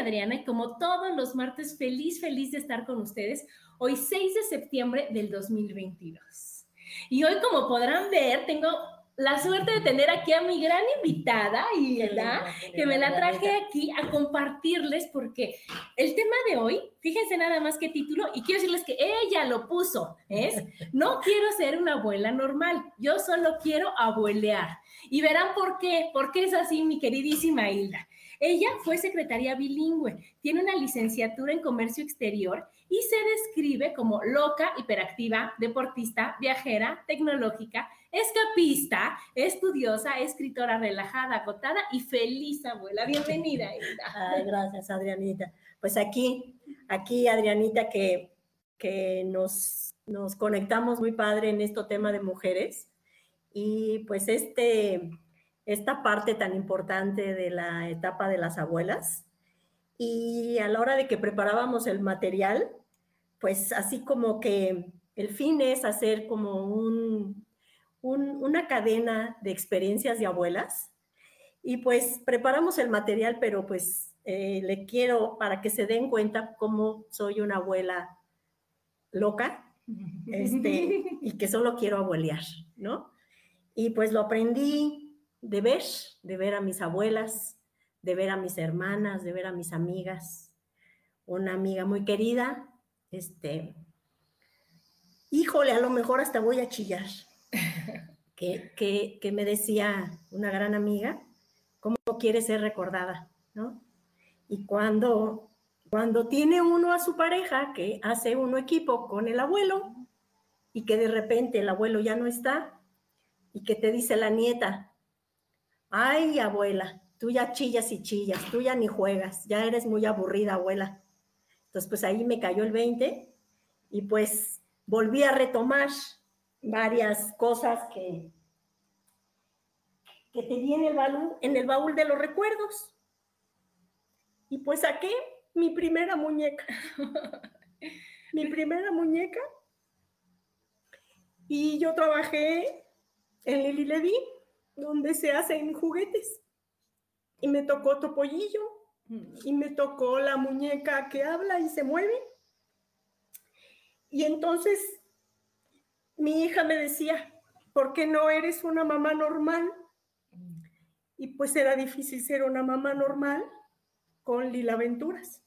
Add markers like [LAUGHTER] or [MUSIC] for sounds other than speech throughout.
Adriana y como todos los martes, feliz, feliz de estar con ustedes hoy 6 de septiembre del 2022. Y hoy, como podrán ver, tengo la suerte de tener aquí a mi gran invitada, Hilda, que me la traje aquí a compartirles porque el tema de hoy, fíjense nada más qué título, y quiero decirles que ella lo puso, es, no quiero ser una abuela normal, yo solo quiero abuelear. Y verán por qué, por qué es así, mi queridísima Hilda. Ella fue secretaria bilingüe, tiene una licenciatura en comercio exterior y se describe como loca, hiperactiva, deportista, viajera, tecnológica, escapista, estudiosa, escritora relajada, acotada y feliz abuela. Bienvenida, [LAUGHS] gracias, Adrianita. Pues aquí, aquí, Adrianita, que, que nos, nos conectamos muy padre en este tema de mujeres y pues este esta parte tan importante de la etapa de las abuelas. Y a la hora de que preparábamos el material, pues así como que el fin es hacer como un, una cadena de experiencias de abuelas. Y pues preparamos el material, pero pues eh, le quiero para que se den cuenta cómo soy una abuela loca este, [LAUGHS] y que solo quiero abuelear, ¿no? Y pues lo aprendí de ver, de ver a mis abuelas, de ver a mis hermanas, de ver a mis amigas. Una amiga muy querida, este, híjole, a lo mejor hasta voy a chillar, [LAUGHS] que, que, me decía una gran amiga, ¿cómo quiere ser recordada? ¿no? Y cuando, cuando tiene uno a su pareja, que hace uno equipo con el abuelo, y que de repente el abuelo ya no está, y que te dice la nieta, Ay, abuela, tú ya chillas y chillas, tú ya ni juegas, ya eres muy aburrida, abuela. Entonces, pues ahí me cayó el 20 y pues volví a retomar varias cosas que, que tenía en el, baúl, en el baúl de los recuerdos. Y pues saqué mi primera muñeca. [LAUGHS] mi primera muñeca. Y yo trabajé en Lili Ledi donde se hacen juguetes. Y me tocó Topollillo mm. y me tocó la muñeca que habla y se mueve. Y entonces mi hija me decía, ¿por qué no eres una mamá normal? Y pues era difícil ser una mamá normal con Lila Aventuras.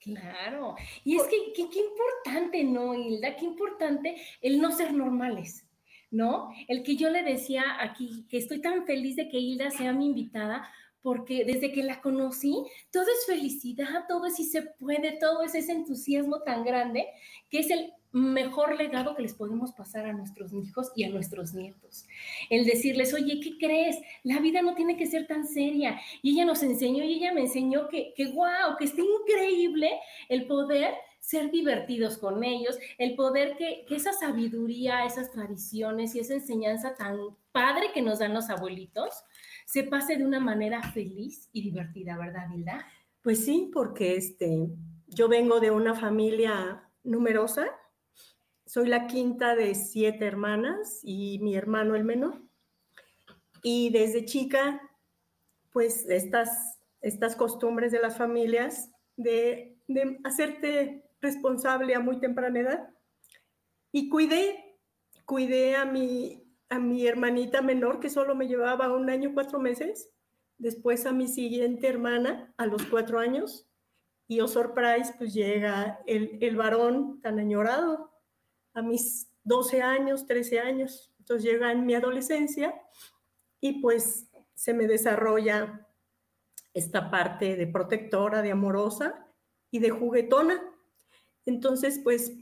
Claro, y es que qué importante, ¿no, Hilda? Qué importante el no ser normales. ¿No? El que yo le decía aquí que estoy tan feliz de que Hilda sea mi invitada, porque desde que la conocí, todo es felicidad, todo es si se puede, todo es ese entusiasmo tan grande, que es el mejor legado que les podemos pasar a nuestros hijos y a nuestros nietos. El decirles, oye, ¿qué crees? La vida no tiene que ser tan seria. Y ella nos enseñó y ella me enseñó que, que wow, que está increíble el poder ser divertidos con ellos, el poder que, esa sabiduría, esas tradiciones y esa enseñanza tan padre que nos dan los abuelitos se pase de una manera feliz y divertida, ¿verdad, Hilda? Pues sí, porque este, yo vengo de una familia numerosa, soy la quinta de siete hermanas y mi hermano el menor. Y desde chica, pues estas, estas costumbres de las familias de, de hacerte responsable a muy temprana edad. Y cuidé, cuidé a mi, a mi hermanita menor, que solo me llevaba un año, cuatro meses, después a mi siguiente hermana a los cuatro años, y oh surprise, pues llega el, el varón tan añorado a mis 12 años, 13 años. Entonces llega en mi adolescencia y pues se me desarrolla esta parte de protectora, de amorosa y de juguetona. Entonces, pues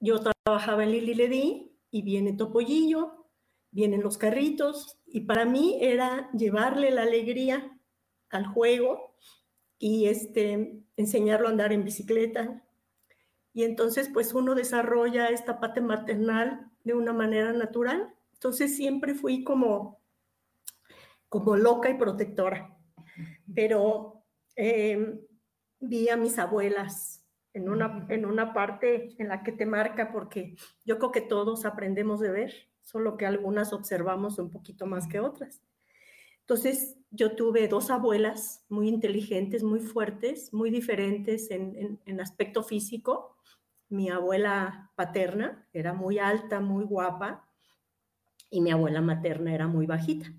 yo trabajaba en Lili Ledi y viene Topollillo, vienen los carritos y para mí era llevarle la alegría al juego y este, enseñarlo a andar en bicicleta. Y entonces, pues uno desarrolla esta parte maternal de una manera natural. Entonces siempre fui como, como loca y protectora. Pero eh, vi a mis abuelas en una, en una parte en la que te marca, porque yo creo que todos aprendemos de ver, solo que algunas observamos un poquito más que otras. Entonces, yo tuve dos abuelas muy inteligentes, muy fuertes, muy diferentes en, en, aspecto físico. Mi abuela paterna era muy alta, muy guapa, y mi abuela materna era muy bajita.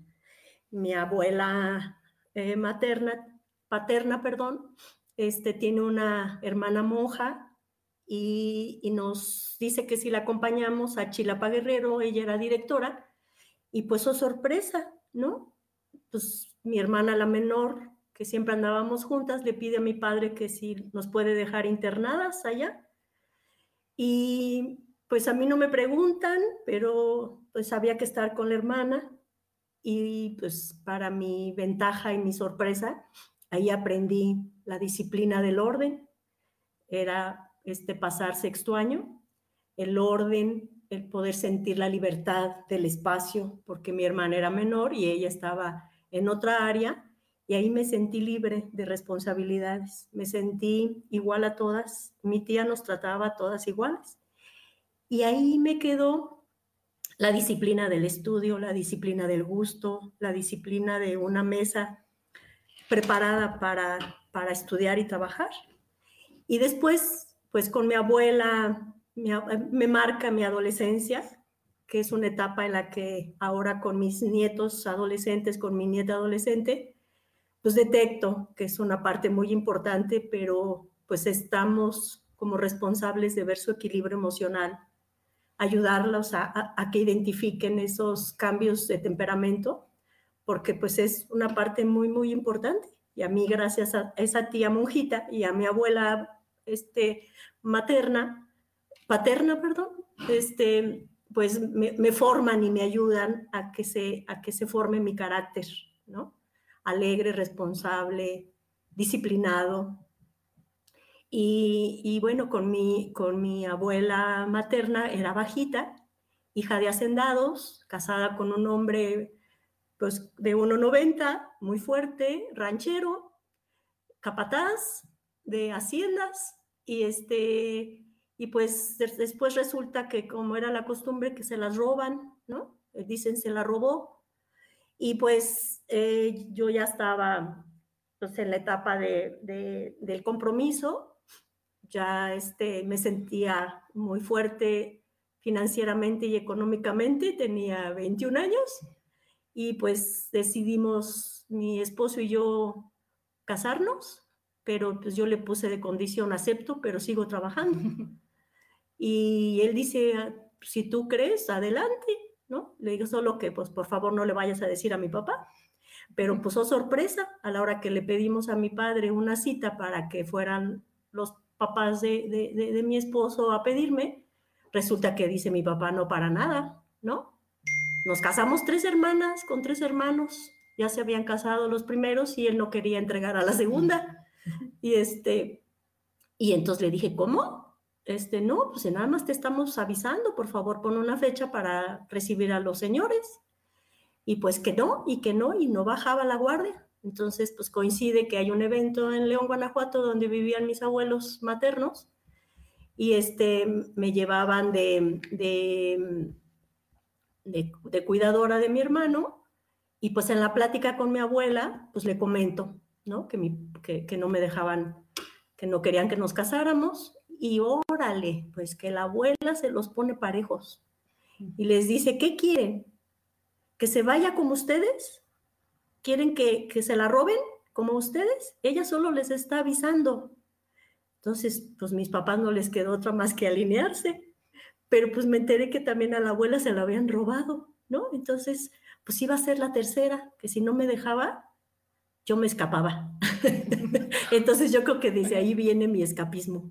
Mi abuela eh, materna, paterna, perdón, este, tiene una hermana monja y, nos dice que si la acompañamos a Chilapa Guerrero, ella era directora, y pues oh sorpresa, ¿no? Pues mi hermana la menor, que siempre andábamos juntas, le pide a mi padre que si nos puede dejar internadas allá. Y pues a mí no me preguntan, pero pues había que estar con la hermana y pues para mi ventaja y mi sorpresa, ahí aprendí la disciplina del orden, era este pasar sexto año, el orden, el poder sentir la libertad del espacio, porque mi hermana era menor y ella estaba en otra área, y ahí me sentí libre de responsabilidades, me sentí igual a todas, mi tía nos trataba a todas iguales. Y ahí me quedó la disciplina del estudio, la disciplina del gusto, la disciplina de una mesa preparada para para estudiar y trabajar. Y después, pues con mi abuela, me marca mi adolescencia, que es una etapa en la que ahora con mis nietos adolescentes, con mi nieta adolescente, pues detecto que es una parte muy importante, pero pues estamos como responsables de ver su equilibrio emocional, ayudarlos a, a que identifiquen esos cambios de temperamento, porque pues es una parte muy, muy importante. Y a mí, gracias a esa tía monjita y a mi abuela este, materna, paterna, perdón, este, pues me, forman y me ayudan a que, se, a que se forme mi carácter, ¿no? Alegre, responsable, disciplinado. Y, y, bueno, con mi, con mi abuela materna era bajita, hija de hacendados, casada con un hombre pues de 1,90, muy fuerte, ranchero, capataz de haciendas y este y pues después resulta que como era la costumbre que se las roban, ¿no? Eh, dicen se la robó y pues eh, yo ya estaba pues, en la etapa de, del compromiso, ya este, me sentía muy fuerte financieramente y económicamente, tenía 21 años y pues decidimos mi esposo y yo casarnos, pero pues yo le puse de condición, acepto, pero sigo trabajando. [LAUGHS] y él dice, ah, si tú crees, adelante, ¿no? Le digo solo que pues por favor no le vayas a decir a mi papá. Pero pues oh sorpresa, a la hora que le pedimos a mi padre una cita para que fueran los papás de, de, de mi esposo a pedirme, resulta que dice mi papá no para nada, ¿no? Nos casamos tres hermanas con tres hermanos. Ya se habían casado los primeros y él no quería entregar a la segunda. Y este, y entonces le dije, ¿cómo? Este, no, pues nada más te estamos avisando, por favor, pon una fecha para recibir a los señores. Y pues que no, y que no, y no bajaba la guardia. Entonces, pues coincide que hay un evento en León, Guanajuato, donde vivían mis abuelos maternos, y este, me llevaban de, de de, cuidadora de mi hermano y pues en la plática con mi abuela, pues le comento, ¿no? Que, mi, que, que no me dejaban, que no querían que nos casáramos. Y órale, pues que la abuela se los pone parejos y les dice, ¿qué quieren? ¿Que se vaya como ustedes? ¿Quieren que, que se la roben como ustedes? Ella solo les está avisando. Entonces, pues mis papás no les quedó otra más que alinearse. Pero pues me enteré que también a la abuela se la habían robado, ¿no? Entonces, pues iba a ser la tercera, que si no me dejaba, yo me escapaba. [LAUGHS] Entonces yo creo que desde ahí viene mi escapismo.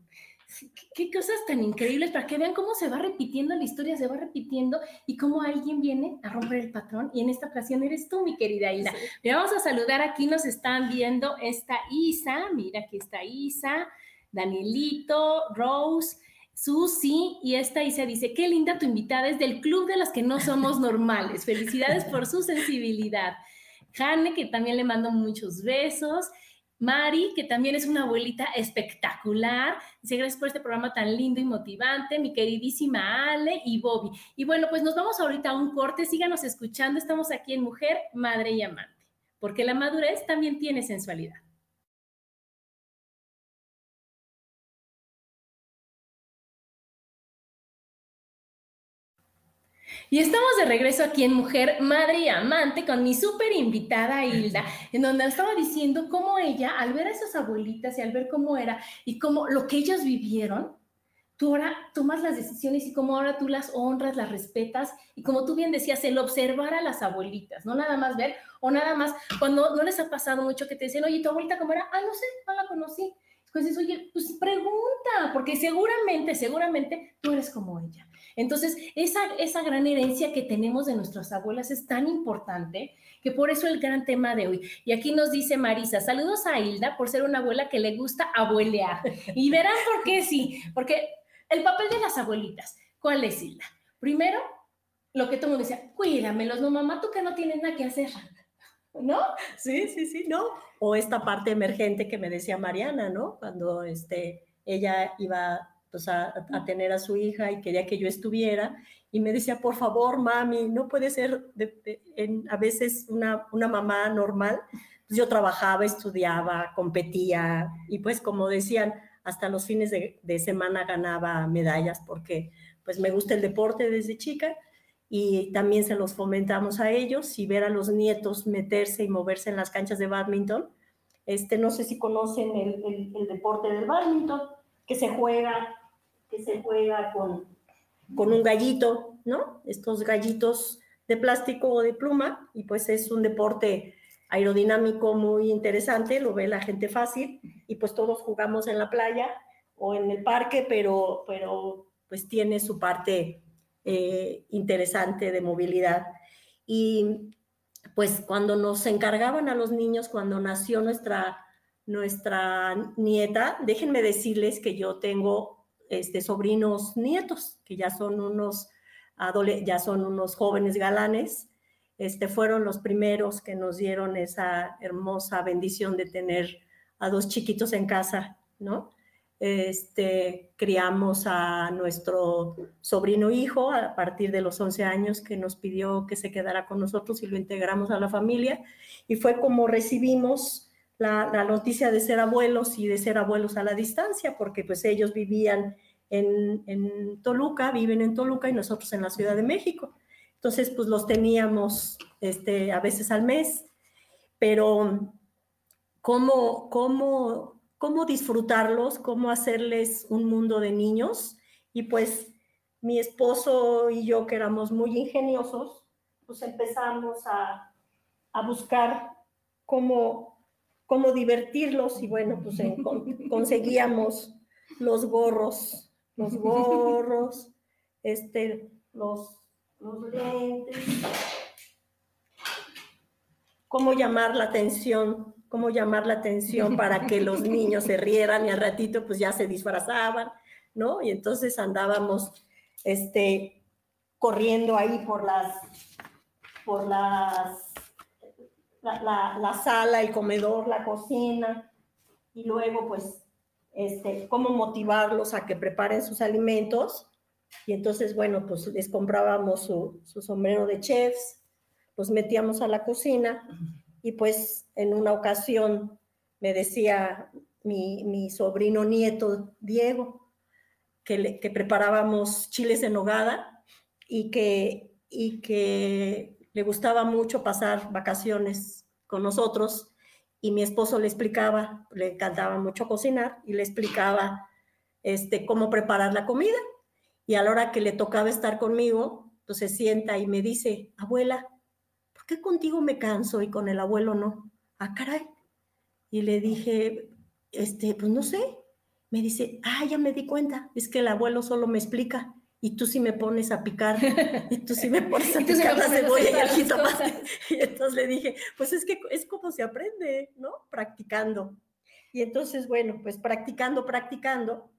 Qué, cosas tan increíbles para que vean cómo se va repitiendo la historia, se va repitiendo y cómo alguien viene a romper el patrón. Y en esta ocasión eres tú, mi querida Isa. Le vamos a saludar aquí, nos están viendo esta Isa, mira aquí está Isa, Danielito, Rose. Susi y esta Isa dice, qué linda tu invitada, es del club de las que no somos normales. Felicidades por su sensibilidad. Jane, que también le mando muchos besos. Mari, que también es una abuelita espectacular. Dice, gracias por este programa tan lindo y motivante. Mi queridísima Ale y Bobby. Y bueno, pues nos vamos ahorita a un corte. Síganos escuchando. Estamos aquí en Mujer, Madre y Amante. Porque la madurez también tiene sensualidad. Y estamos de regreso aquí en Mujer, Madre y Amante con mi súper invitada Hilda, [LAUGHS] en donde estaba diciendo cómo ella, al ver a esas abuelitas y al ver cómo era y cómo lo que ellas vivieron, tú ahora tomas las decisiones y cómo ahora tú las honras, las respetas y como tú bien decías, el observar a las abuelitas, no nada más ver o nada más cuando no les ha pasado mucho que te dicen, oye, tu abuelita cómo era, ah, no sé, no la conocí. Pues oye, pues pregunta, porque seguramente, seguramente tú eres como ella. Entonces, esa, esa gran herencia que tenemos de nuestras abuelas es tan importante que por eso el gran tema de hoy. Y aquí nos dice Marisa, saludos a Hilda por ser una abuela que le gusta abuelear. Y verán por qué sí, porque el papel de las abuelitas, ¿cuál es Hilda? Primero, lo que todo mundo decía, cuídamelos, no mamá, tú que no tienes nada que hacer. ¿No? Sí, sí, sí, no. O esta parte emergente que me decía Mariana, ¿no? Cuando este, ella iba pues, a, tener a su hija y quería que yo estuviera. Y me decía, por favor, mami, no puede ser a veces una, una mamá normal. Pues yo trabajaba, estudiaba, competía y pues como decían, hasta los fines de, de, semana ganaba medallas porque pues me gusta el deporte desde chica y también se los fomentamos a ellos y ver a los nietos meterse y moverse en las canchas de badminton. Este, no sé si conocen el, el, deporte del badminton, que se juega que se juega con, con un gallito, ¿no? Estos gallitos de plástico o de pluma, y pues es un deporte aerodinámico muy interesante, lo ve la gente fácil, y pues todos jugamos en la playa o en el parque, pero, pero pues tiene su parte eh, interesante de movilidad. Y pues cuando nos encargaban a los niños, cuando nació nuestra, nuestra nieta, déjenme decirles que yo tengo este, sobrinos nietos, que ya son unos, ya son unos jóvenes galanes, este, fueron los primeros que nos dieron esa hermosa bendición de tener a dos chiquitos en casa, ¿no? Este, criamos a nuestro sobrino hijo a partir de los 11 años que nos pidió que se quedara con nosotros y lo integramos a la familia. Y fue como recibimos la, noticia de ser abuelos y de ser abuelos a la distancia, porque pues ellos vivían en, Toluca, viven en Toluca y nosotros en la Ciudad de México. Entonces, pues los teníamos este, a veces al mes, pero ¿cómo, cómo, cómo disfrutarlos, cómo hacerles un mundo de niños? Y pues mi esposo y yo, que éramos muy ingeniosos, pues empezamos a, a buscar cómo cómo divertirlos y bueno, pues [LAUGHS] conseguíamos los gorros, los gorros, este, los, los lentes, cómo llamar la atención, cómo llamar la atención para que los [LAUGHS] niños se rieran y al ratito pues ya se disfrazaban, ¿no? Y entonces andábamos, este, corriendo ahí por las, por las la, sala, el comedor, la cocina, y luego pues este, cómo motivarlos a que preparen sus alimentos. Y entonces, bueno, pues les comprábamos su, sombrero de chefs, nos metíamos a la cocina y pues en una ocasión me decía mi, sobrino nieto Diego que, que preparábamos chiles en nogada y que, y que le gustaba mucho pasar vacaciones con nosotros y mi esposo le explicaba, le encantaba mucho cocinar y le explicaba este, cómo preparar la comida. Y a la hora que le tocaba estar conmigo, pues se sienta y me dice, abuela, ¿por qué contigo me canso y con el abuelo no? Ah, caray. Y le dije, este, pues no sé. Me dice, ah, ya me di cuenta, es que el abuelo solo me explica y tú sí me pones a picar, y tú sí me [LAUGHS] pones a picar la cebolla y el jitomate. [LAUGHS] Y entonces le dije, pues es que es como se aprende, ¿no? Practicando. Y entonces, bueno, pues practicando, practicando,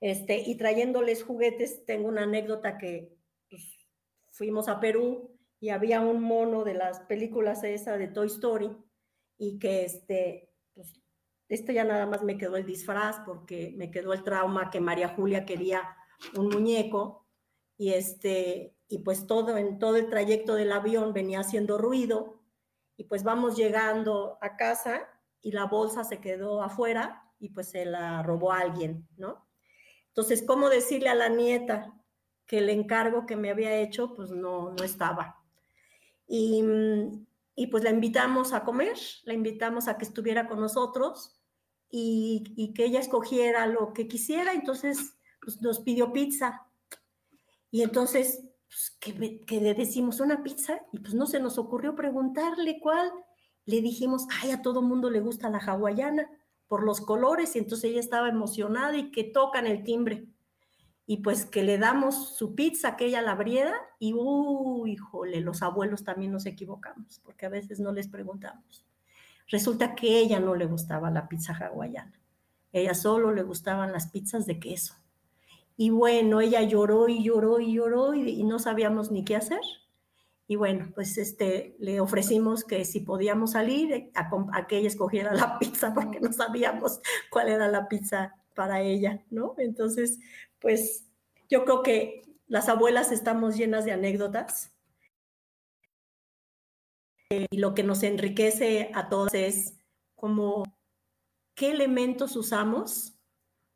este, y trayéndoles juguetes, tengo una anécdota que pues, fuimos a Perú y había un mono de las películas esa de Toy Story y que este, pues, esto ya nada más me quedó el disfraz porque me quedó el trauma que María Julia quería un muñeco y este y pues todo en todo el trayecto del avión venía haciendo ruido y pues vamos llegando a casa y la bolsa se quedó afuera y pues se la robó alguien, ¿no? Entonces, ¿cómo decirle a la nieta que el encargo que me había hecho pues no, no estaba? Y, y pues la invitamos a comer, la invitamos a que estuviera con nosotros y, y que ella escogiera lo que quisiera. Entonces, pues, nos pidió pizza. Y entonces, pues, que, le decimos una pizza y pues no se nos ocurrió preguntarle cuál. Le dijimos, ay, a todo mundo le gusta la hawaiana por los colores y entonces ella estaba emocionada y que tocan el timbre. Y pues que le damos su pizza, que ella la abriera y, uy, híjole, los abuelos también nos equivocamos porque a veces no les preguntamos. Resulta que ella no le gustaba la pizza hawaiana. Ella solo le gustaban las pizzas de queso. Y bueno, ella lloró y lloró y lloró y, no sabíamos ni qué hacer. Y bueno, pues este, le ofrecimos que si podíamos salir, a, que ella escogiera la [LAUGHS] pizza, porque no sabíamos cuál era la pizza para ella, ¿no? Entonces, pues yo creo que las abuelas estamos llenas de anécdotas. y lo que nos enriquece a todos es como qué elementos usamos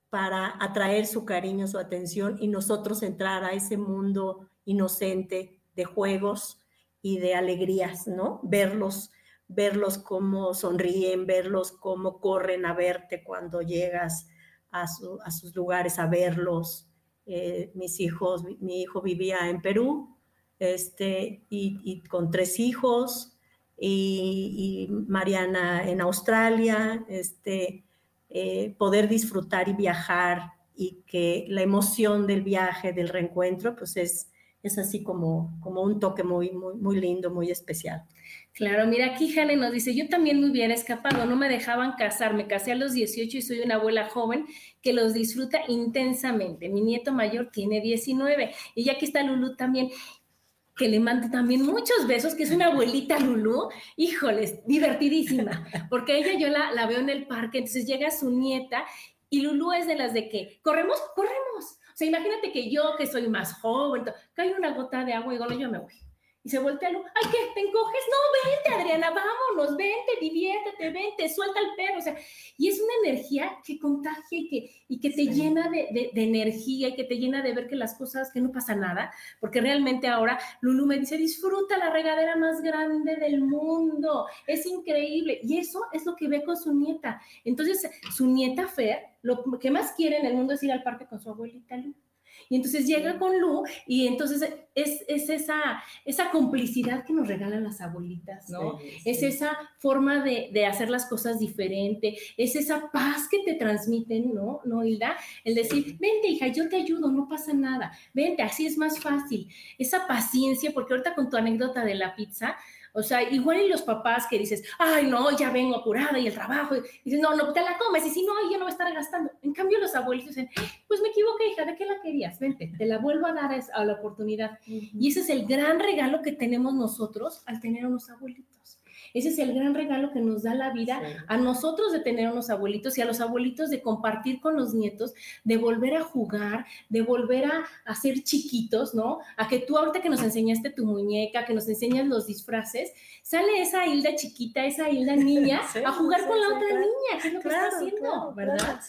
para atraer su cariño, su atención y nosotros entrar a ese mundo inocente de juegos y de alegrías, ¿no? Verlos, verlos cómo sonríen, verlos cómo corren a verte cuando llegas a, sus lugares a verlos. Eh, mis hijos, mi hijo vivía en Perú, este, y, con tres hijos, y, Mariana en Australia, este, eh, poder disfrutar y viajar y que la emoción del viaje, del reencuentro, pues es, es así como, como un toque muy, muy, muy lindo, muy especial. Claro, mira, aquí Jane nos dice, yo también me hubiera escapado, no me dejaban casar, me casé a los 18 y soy una abuela joven que los disfruta intensamente. Mi nieto mayor tiene 19 y ya aquí está Lulu también que le mande también muchos besos, que es una abuelita Lulú, híjoles, divertidísima, porque ella yo la, la veo en el parque, entonces llega su nieta y Lulú es de las de que, corremos, corremos. O sea, imagínate que yo, que soy más joven, cae una gota de agua y digo, yo me voy. Y se voltea Lu, ay, ¿qué? ¿Te encoges? No, vente, Adriana, vámonos, vente, diviértete, vente, suelta el perro. O sea, y es una energía que contagia y que, y que te llena de, de, energía y que te llena de ver que las cosas, que no pasa nada, porque realmente ahora Lulu me dice, disfruta la regadera más grande del mundo, es increíble. Y eso es lo que ve con su nieta. Entonces, su nieta Fer, lo que más quiere en el mundo es ir al parque con su abuelita Lu. Y entonces llega con Lu y entonces es, esa, esa complicidad que nos regalan las abuelitas, ¿no? Es esa forma de, hacer las cosas diferente, es esa paz que te transmiten, ¿no? ¿No, Hilda? El decir, vente hija, yo te ayudo, no pasa nada, vente, así es más fácil. Esa paciencia, porque ahorita con tu anécdota de la pizza, o sea, igual y los papás que dices, ay, no, ya vengo apurada y el trabajo, y dices, no, no, te la comes, y si no, yo no voy a estar gastando. En cambio, los abuelos dicen, pues me equivoqué, hija, ¿de qué la querías? Vente, te la vuelvo a dar a la oportunidad. Y ese es el gran regalo que tenemos nosotros al tener unos abuelitos. Ese es el gran regalo que nos da la vida a nosotros de tener unos abuelitos y a los abuelitos de compartir con los nietos, de volver a jugar, de volver a, a ser chiquitos, ¿no? A que tú ahorita que nos enseñaste tu muñeca, que nos enseñas los disfraces, sale esa Hilda chiquita, esa Hilda niña, [LAUGHS] a jugar con la otra niña, que es lo que está haciendo, ¿verdad?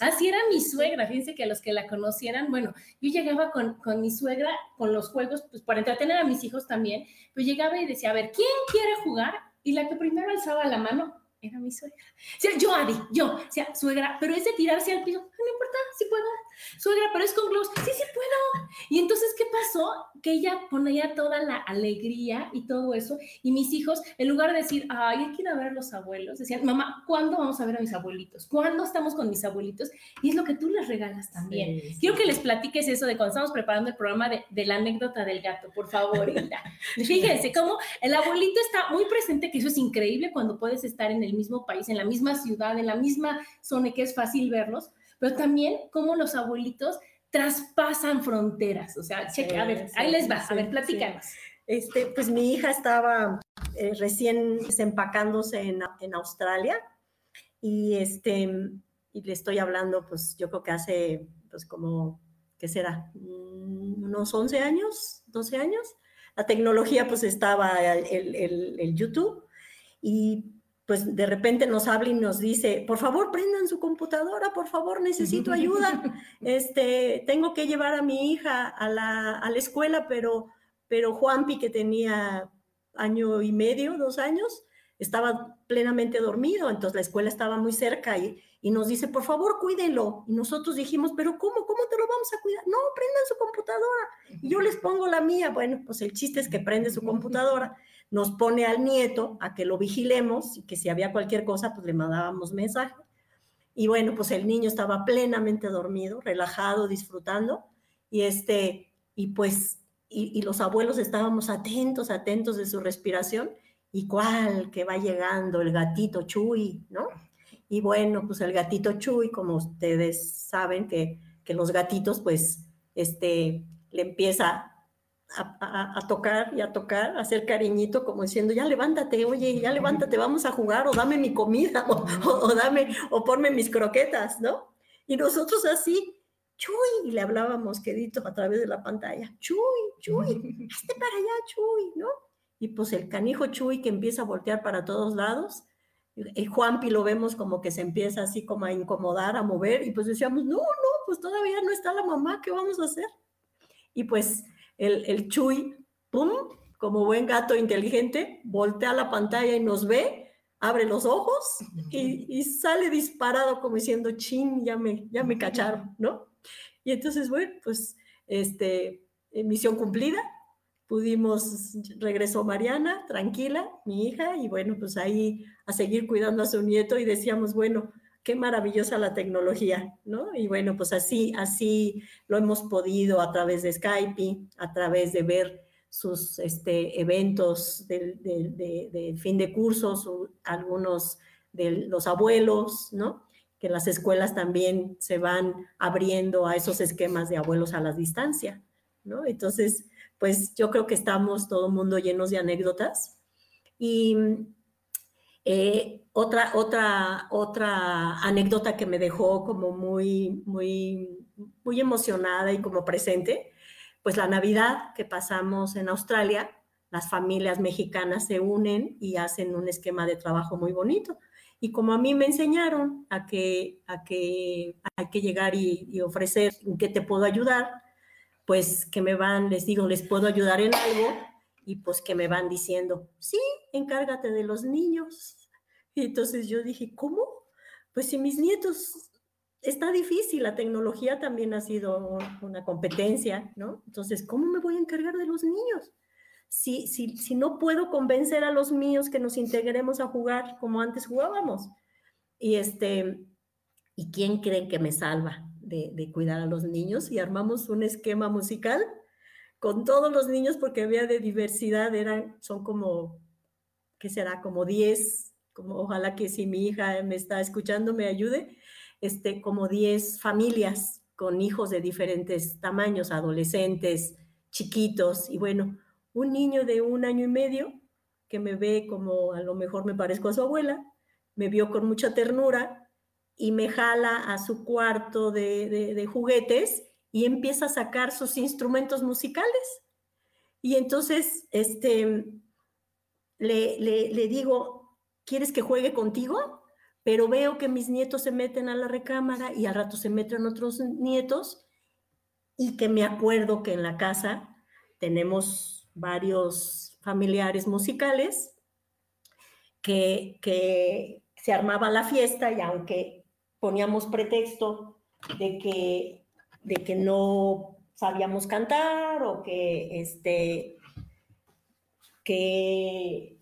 Así era mi suegra, fíjense que a los que la conocieran, bueno, yo llegaba con, con mi suegra, con los juegos, pues para entretener a mis hijos también, pues llegaba y decía, a ver, ¿quién quiere jugar? Y la que primero alzaba la mano era mi suegra. O sea, yo, Adi, yo, o sea, suegra, pero es de tirarse al piso, no importa, sí puedo. Suegra, pero es con globos, sí, sí puedo. Y entonces, ¿qué pasó? Que ella ponía toda la alegría y todo eso, y mis hijos, en lugar de decir, ay, hay que ir a ver a los abuelos, decían, mamá, ¿cuándo vamos a ver a mis abuelitos? ¿Cuándo estamos con mis abuelitos? Y es lo que tú les regalas también. Quiero que les platiques eso de cuando estamos preparando el programa de, de la anécdota del gato, por favor, Hilda. [LAUGHS] Fíjense cómo el abuelito está muy presente, que eso es increíble cuando puedes estar en el mismo país, en la misma ciudad, en la misma zona, que es fácil verlos, pero también cómo los abuelitos traspasan fronteras. O sea, cheque, a ver, ahí les va, a ver, platícanos. Este, pues mi hija estaba eh, recién desempacándose en, en, Australia y este, y le estoy hablando, pues yo creo que hace, pues como, ¿qué será? Mm, unos 11 años, 12 años. La tecnología pues estaba el, el, el YouTube y pues de repente nos habla y nos dice, por favor, prendan su computadora, por favor, necesito ayuda. [LAUGHS] Este, tengo que llevar a mi hija a la, a la escuela, pero, pero Juanpi, que tenía año y medio, dos años, estaba plenamente dormido, entonces la escuela estaba muy cerca y, y nos dice, por favor, cuídenlo. Y nosotros dijimos, pero ¿cómo? ¿Cómo te lo vamos a cuidar? No, prendan su computadora. Y yo les pongo la mía. Bueno, pues el chiste es que prende su computadora [LAUGHS] nos pone al nieto a que lo vigilemos y que si había cualquier cosa, pues le mandábamos mensaje. Y bueno, pues el niño estaba plenamente dormido, relajado, disfrutando. Y este, y pues, y, los abuelos estábamos atentos, atentos de su respiración. Y cuál que va llegando el gatito Chuy, ¿no? Y bueno, pues el gatito Chuy, como ustedes saben que, que los gatitos, pues, este, le empieza a, tocar y a tocar, a hacer cariñito, como diciendo, ya levántate, oye, ya levántate, vamos a jugar, o dame mi comida, o, dame, o ponme mis croquetas, ¿no? Y nosotros así, Chuy, y le hablábamos quedito a través de la pantalla, Chuy, Chuy, hazte para allá, Chuy, ¿no? Y pues el canijo Chuy que empieza a voltear para todos lados, el Juanpi lo vemos como que se empieza así como a incomodar, a mover, y pues decíamos, no, no, pues todavía no está la mamá, ¿qué vamos a hacer? Y pues el, el Chuy, ¡pum! Como buen gato inteligente, voltea la pantalla y nos ve, abre los ojos y, sale disparado como diciendo, chin, ya me, ya me cacharon, ¿no? Y entonces, bueno, pues, este, eh, misión cumplida, pudimos, regresó Mariana, tranquila, mi hija, y bueno, pues ahí a seguir cuidando a su nieto y decíamos, bueno, qué maravillosa la tecnología, ¿no? Y bueno, pues así, así lo hemos podido a través de Skype, a través de ver sus este, eventos de, fin de cursos, algunos de los abuelos, ¿no? Que las escuelas también se van abriendo a esos esquemas de abuelos a la distancia, ¿no? Entonces, pues yo creo que estamos todo el mundo llenos de anécdotas. Y eh, otra, otra, otra anécdota que me dejó como muy, muy, muy emocionada y como presente, pues la Navidad que pasamos en Australia, las familias mexicanas se unen y hacen un esquema de trabajo muy bonito. Y como a mí me enseñaron a que, a que hay que llegar y, y ofrecer en qué te puedo ayudar, pues que me van, les digo, les puedo ayudar en algo y pues que me van diciendo, sí, encárgate de los niños, y entonces yo dije, ¿cómo? Pues si mis nietos, está difícil, la tecnología también ha sido una competencia, ¿no? Entonces, ¿cómo me voy a encargar de los niños? Si, si, si no puedo convencer a los míos que nos integremos a jugar como antes jugábamos. Y este, ¿y quién creen que me salva de, de cuidar a los niños? Y armamos un esquema musical con todos los niños porque había de diversidad, eran, son como, ¿qué será? Como 10 como ojalá que si mi hija me está escuchando me ayude, este, como 10 familias con hijos de diferentes tamaños, adolescentes, chiquitos, y bueno, un niño de un año y medio que me ve como a lo mejor me parezco a su abuela, me vio con mucha ternura y me jala a su cuarto de, juguetes y empieza a sacar sus instrumentos musicales. Y entonces, este, le, le, digo, ¿quieres que juegue contigo? Pero veo que mis nietos se meten a la recámara y al rato se meten otros nietos y que me acuerdo que en la casa tenemos varios familiares musicales que, que se armaba la fiesta y aunque poníamos pretexto de que, de que no sabíamos cantar o que, este, que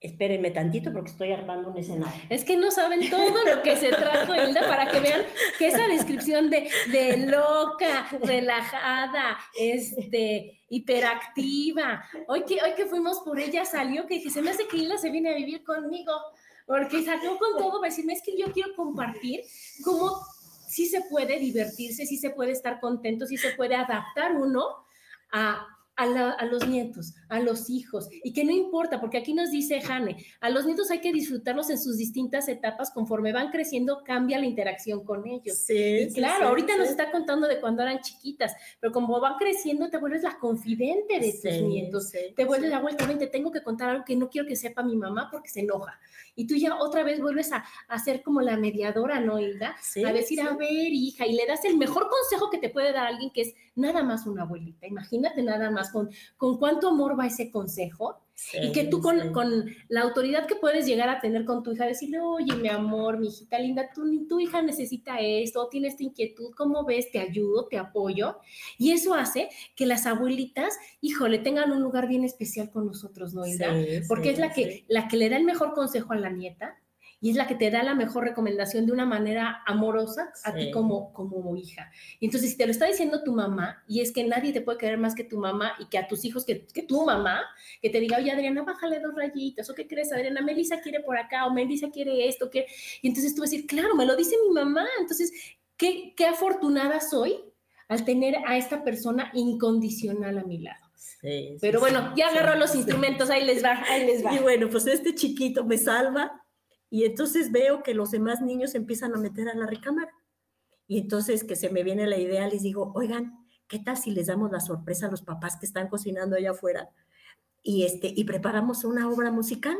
Espérenme tantito porque estoy armando un escenario. Es que no saben todo lo que se trajo Hilda para que vean que esa descripción de, de loca, relajada, este, hiperactiva. Hoy que, hoy que fuimos por ella salió que dije, se me hace que Hilda se viene a vivir conmigo porque salió con todo para decirme, es que yo quiero compartir cómo sí se puede divertirse, sí se puede estar contento, sí se puede adaptar uno a a, los nietos, a los hijos, y que no importa, porque aquí nos dice Jane, a los nietos hay que disfrutarlos en sus distintas etapas, conforme van creciendo, cambia la interacción con ellos. Sí, claro, ahorita nos está contando de cuando eran chiquitas, pero como van creciendo, te vuelves la confidente de tus nietos, te vuelves la vuelta, te tengo que contar algo que no quiero que sepa mi mamá porque se enoja. Y tú ya otra vez vuelves a, a ser como la mediadora, ¿no, Hilda? a decir, a ver, hija, y le das el mejor consejo que te puede dar alguien que es nada más una abuelita. Imagínate nada más con, con cuánto amor va ese consejo. y que tú con, con, la autoridad que puedes llegar a tener con tu hija, decirle, oye, mi amor, mi hijita linda, tú, tu hija necesita esto, tiene esta inquietud, ¿cómo ves? Te ayudo, te apoyo. Y eso hace que las abuelitas, híjole, tengan un lugar bien especial con nosotros, ¿no, Hilda? Porque es la que, la que le da el mejor consejo a la nieta, y es la que te da la mejor recomendación de una manera amorosa a ti como, como hija. Y entonces, si te lo está diciendo tu mamá, y es que nadie te puede querer más que tu mamá y que a tus hijos, que, que tu mamá, que te diga, oye, Adriana, bájale dos rayitas, o qué crees, Adriana, Melissa quiere por acá, o Melissa quiere esto, que Y entonces tú vas a decir, claro, me lo dice mi mamá. Entonces, qué, qué afortunada soy al tener a esta persona incondicional a mi lado. Sí, Pero bueno, ya agarró los instrumentos, ahí les va, ahí les va. Y bueno, pues este chiquito me salva y entonces veo que los demás niños empiezan a meter a la recámara. Y entonces que se me viene la idea, les digo, oigan, ¿qué tal si les damos la sorpresa a los papás que están cocinando allá afuera? Y, este, y preparamos una obra musical.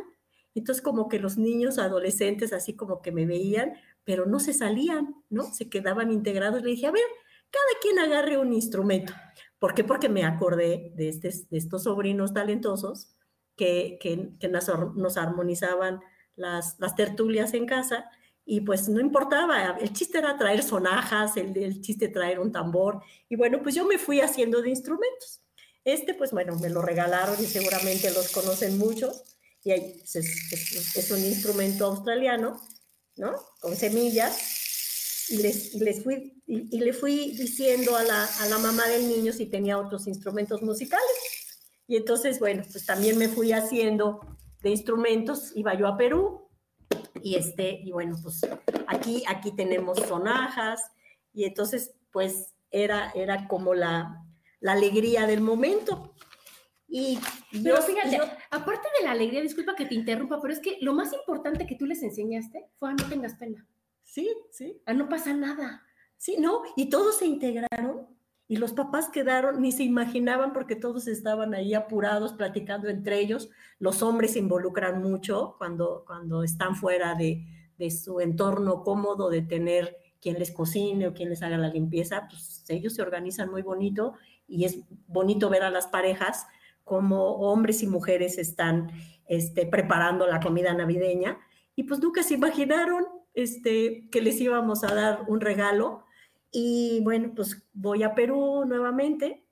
Entonces como que los niños adolescentes así como que me veían, pero no se salían, ¿no? Se quedaban integrados. Le dije, a ver, cada quien agarre un instrumento. ¿Por qué? Porque me acordé de, este, de estos sobrinos talentosos que, que, que nos, nos armonizaban las, tertulias en casa y pues no importaba, el chiste era traer sonajas, el, chiste traer un tambor y bueno, pues yo me fui haciendo de instrumentos. Este pues bueno, me lo regalaron y seguramente los conocen muchos y es, es, un instrumento australiano, ¿no? Con semillas y les, y les fui, y, le fui diciendo a la, a la mamá del niño si tenía otros instrumentos musicales. Y entonces, bueno, pues también me fui haciendo de instrumentos, iba yo a Perú y este, y bueno, pues aquí, aquí tenemos sonajas y entonces pues era, era como la, la alegría del momento. Y pero fíjate, aparte de la alegría, disculpa que te interrumpa, pero es que lo más importante que tú les enseñaste fue a no tengas pena. Sí, sí. A no pasa nada. Sí, no, y todos se integraron y los papás quedaron, ni se imaginaban porque todos estaban ahí apurados, platicando entre ellos. Los hombres se involucran mucho cuando, cuando están fuera de, de su entorno cómodo, de tener quien les cocine o quien les haga la limpieza, pues ellos se organizan muy bonito y es bonito ver a las parejas como hombres y mujeres están este, preparando la comida navideña y pues nunca se imaginaron este, que les íbamos a dar un regalo y bueno, pues voy a Perú nuevamente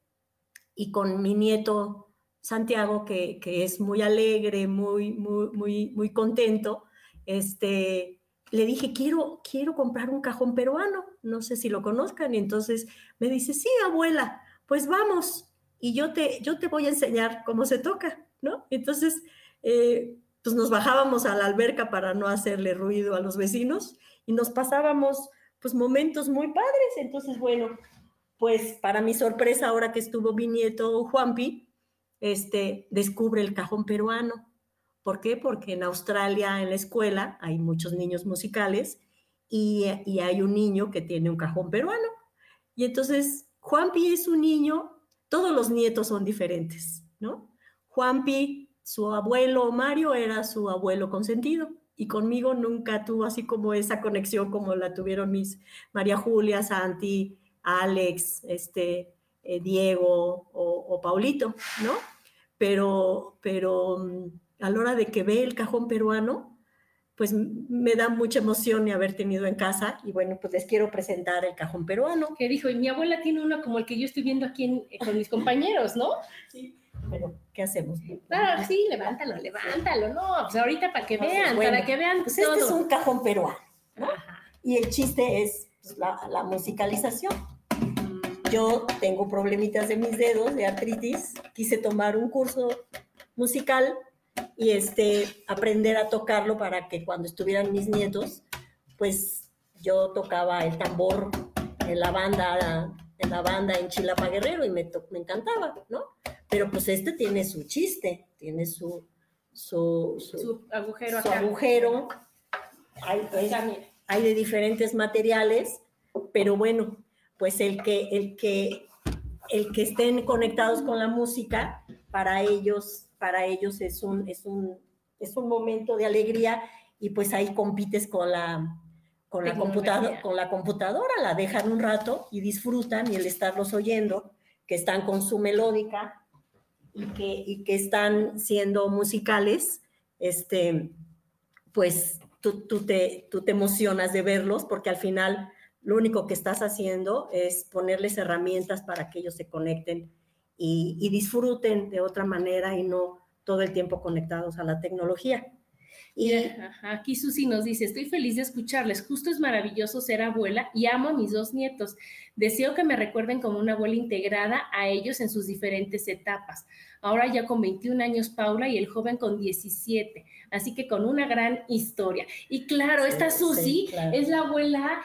y con mi nieto Santiago, que, es muy alegre, muy, muy, muy, muy contento, este, le dije, quiero, quiero comprar un cajón peruano, no sé si lo conozcan, y entonces me dice, sí, abuela, pues vamos, y yo te, yo te voy a enseñar cómo se toca, ¿no? Entonces, eh, pues nos bajábamos a la alberca para no hacerle ruido a los vecinos y nos pasábamos pues momentos muy padres. Entonces, bueno, pues para mi sorpresa, ahora que estuvo mi nieto Juanpi, este, descubre el cajón peruano. ¿Por qué? Porque en Australia, en la escuela, hay muchos niños musicales y, y hay un niño que tiene un cajón peruano. Y entonces, Juanpi es un niño, todos los nietos son diferentes, ¿no? Juanpi, su abuelo Mario era su abuelo consentido y conmigo nunca tuvo así como esa conexión como la tuvieron mis María Julia, Santi, Alex, este, eh, Diego o, Paulito, ¿no? Pero, pero mm, a la hora de que ve el cajón peruano, pues me da mucha emoción de haber tenido en casa y bueno, pues les quiero presentar el cajón peruano. Que dijo, y mi abuela tiene uno como el que yo estoy viendo aquí eh, con mis [LAUGHS] compañeros, ¿no? Sí. Pero, ¿qué hacemos? Claro, sí, levántalo, levántalo, no, pues ahorita para que vean, para que vean. Pues este es un cajón peruano, ¿no? Y el chiste es pues, la, la, musicalización. Yo tengo problemitas de mis dedos, de artritis, quise tomar un curso musical y este, aprender a tocarlo para que cuando estuvieran mis nietos, pues yo tocaba el tambor en la banda en la banda en Chilapa Guerrero y me, me encantaba, ¿no? Pero pues este tiene su chiste, tiene su, su, su, agujero. Su agujero. Hay, hay, de diferentes materiales, pero bueno, pues el que, el que, el que estén conectados con la música, para ellos, para ellos es un, es un, es un momento de alegría y pues ahí compites con la, con la, computadora, con la computadora, la dejan un rato y disfrutan y el estarlos oyendo, que están con su melódica y que, y que están siendo musicales, este, pues tú, tú, te, tú te emocionas de verlos porque al final lo único que estás haciendo es ponerles herramientas para que ellos se conecten y, y disfruten de otra manera y no todo el tiempo conectados a la tecnología. Y aquí Susi nos dice, estoy feliz de escucharles, justo es maravilloso ser abuela y amo a mis dos nietos. Deseo que me recuerden como una abuela integrada a ellos en sus diferentes etapas. Ahora ya con 21 años Paula y el joven con 17, así que con una gran historia. Y claro, esta Susi es la abuela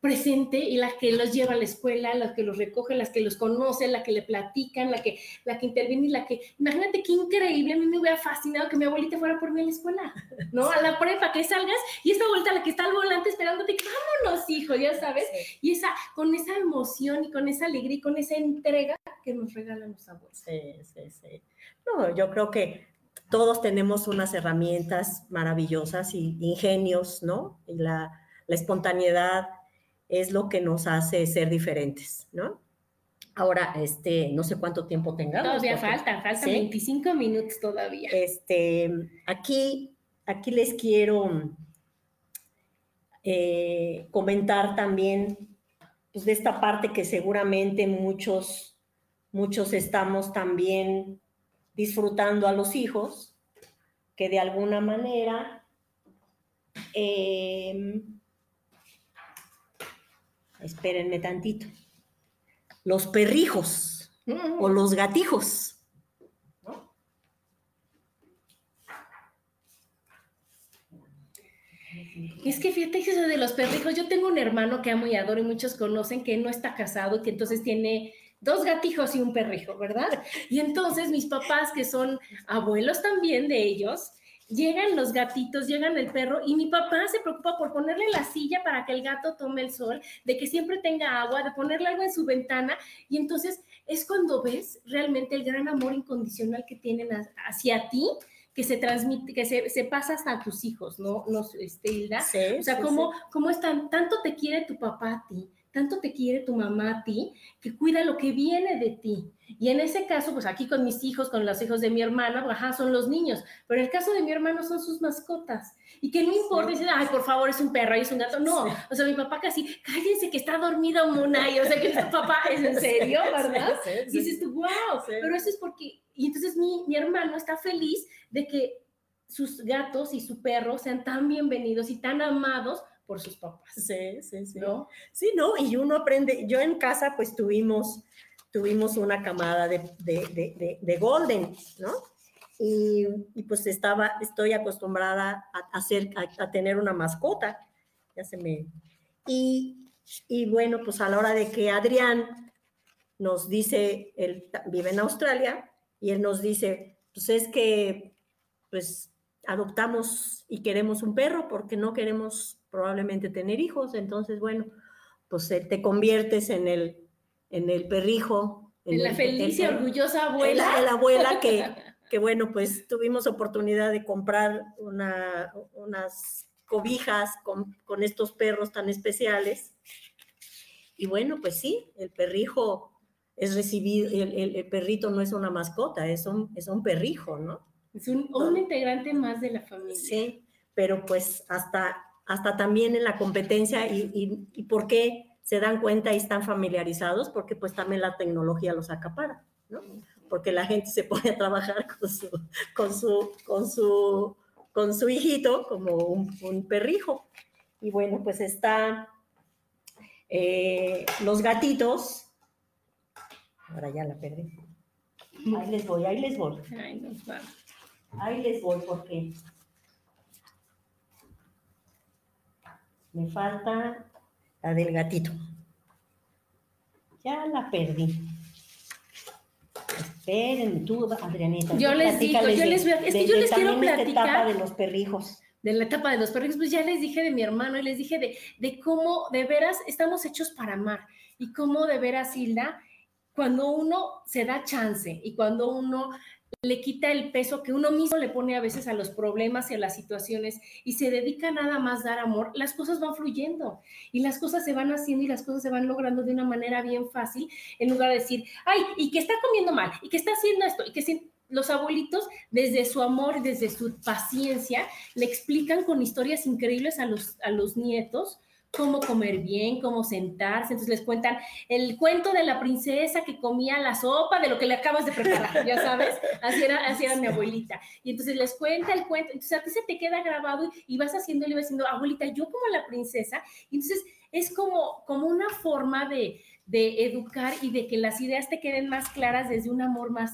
presente y la que los lleva a la escuela, la que los recoge, las que los conoce, la que le platican, la que, la que interviene y la que, imagínate qué increíble, a mí me hubiera fascinado que mi abuelita fuera por mí a la escuela, ¿no? A la prepa, que salgas y esta vuelta la que está al volante esperándote, vámonos, hijo, ya sabes, y esa, con esa emoción y con esa alegría y con esa entrega que nos regalan los abuelos. Sí, sí, sí. No, yo creo que todos tenemos unas herramientas maravillosas y ingenios, ¿no? Y la, la espontaneidad, es lo que nos hace ser diferentes, ¿no? Ahora, este, no sé cuánto tiempo tengamos. Todavía falta, falta 25 minutos todavía. Este, aquí, aquí les quiero eh, comentar también pues, de esta parte que seguramente muchos, muchos estamos también disfrutando a los hijos, que de alguna manera eh, espérenme tantito, los perrijos o los gatijos. Es que fíjate eso de los perrijos. Yo tengo un hermano que amo y adoro y muchos conocen que no está casado, que entonces tiene dos gatijos y un perrijo, ¿verdad? Y entonces mis papás, que son abuelos también de ellos, llegan los gatitos, llegan el perro y mi papá se preocupa por ponerle la silla para que el gato tome el sol, de que siempre tenga agua, de ponerle algo en su ventana y entonces es cuando ves realmente el gran amor incondicional que tienen hacia ti que se transmite, que se, pasa hasta tus hijos, ¿no? ¿No, este, Hilda? Sí, o sea, cómo, cómo están, tanto te quiere tu papá a ti, tanto te quiere tu mamá a ti, que cuida lo que viene de ti. Y en ese caso, pues aquí con mis hijos, con los hijos de mi hermana, pues, ajá, son los niños. Pero en el caso de mi hermano son sus mascotas. Y que no importa, dicen, ay, por favor, es un perro, es un gato. No, o sea, mi papá casi, cállense que está dormido Monay. O sea, que tu papá [LAUGHS] es en serio, ¿verdad? y dices tú, wow. Pero eso es porque, y entonces mi, mi hermano está feliz de que sus gatos y su perro sean tan bienvenidos y tan amados por sus papás. Sí, sí, sí. ¿No? Sí, no, y uno aprende, yo en casa pues tuvimos tuvimos una camada de, de, de, Golden, ¿no? Y, y, pues estaba, estoy acostumbrada a, hacer, a, tener una mascota. Ya se me... Y, y, bueno, pues a la hora de que Adrián nos dice, él vive en Australia, y él nos dice, pues es que, pues adoptamos y queremos un perro porque no queremos probablemente tener hijos. Entonces, bueno, pues eh, te conviertes en el, en el perrijo. En, la feliz y orgullosa abuela. En la, abuela que, [LAUGHS] que, bueno, pues tuvimos oportunidad de comprar una, unas cobijas con, con estos perros tan especiales. Y bueno, pues sí, el perrijo es recibido, el, el, perrito no es una mascota, es un, es un perrijo, ¿no? Es un, un, integrante más de la familia. Sí, pero pues hasta, hasta también en la competencia y, y, y, por qué se dan cuenta y están familiarizados, porque pues también la tecnología los acapara, ¿no? Porque la gente se pone a trabajar con su, con su, con su, con su hijito como un, un perrijo. Y bueno, pues está eh, los gatitos, ahora ya la perdí. Ahí les voy, ahí les voy. Ahí les voy porque me falta la del gatito. Ya la perdí. Esperen tú, Adrianita. Yo les digo, yo les, voy a, es que yo les quiero platicar de los perrijos de la etapa de los perrijos, pues ya les dije de mi hermano y les dije de, de cómo de veras estamos hechos para amar y cómo de veras, Hilda, cuando uno se da chance y cuando uno le quita el peso que uno mismo le pone a veces a los problemas y a las situaciones y se dedica nada más a dar amor, las cosas van fluyendo y las cosas se van haciendo y las cosas se van logrando de una manera bien fácil en lugar de decir, ay, y que está comiendo mal, y que está haciendo esto, y que si los abuelitos, desde su amor, desde su paciencia, le explican con historias increíbles a los, a los nietos cómo comer bien, cómo sentarse. Entonces les cuentan el cuento de la princesa que comía la sopa de lo que le acabas de preparar, ya sabes, así era, así era mi abuelita. Y entonces les cuenta el cuento, entonces a ti se te queda grabado y, vas haciéndole, vas diciendo, abuelita, yo como la princesa. Y entonces es como, como una forma de, de educar y de que las ideas te queden más claras desde un amor más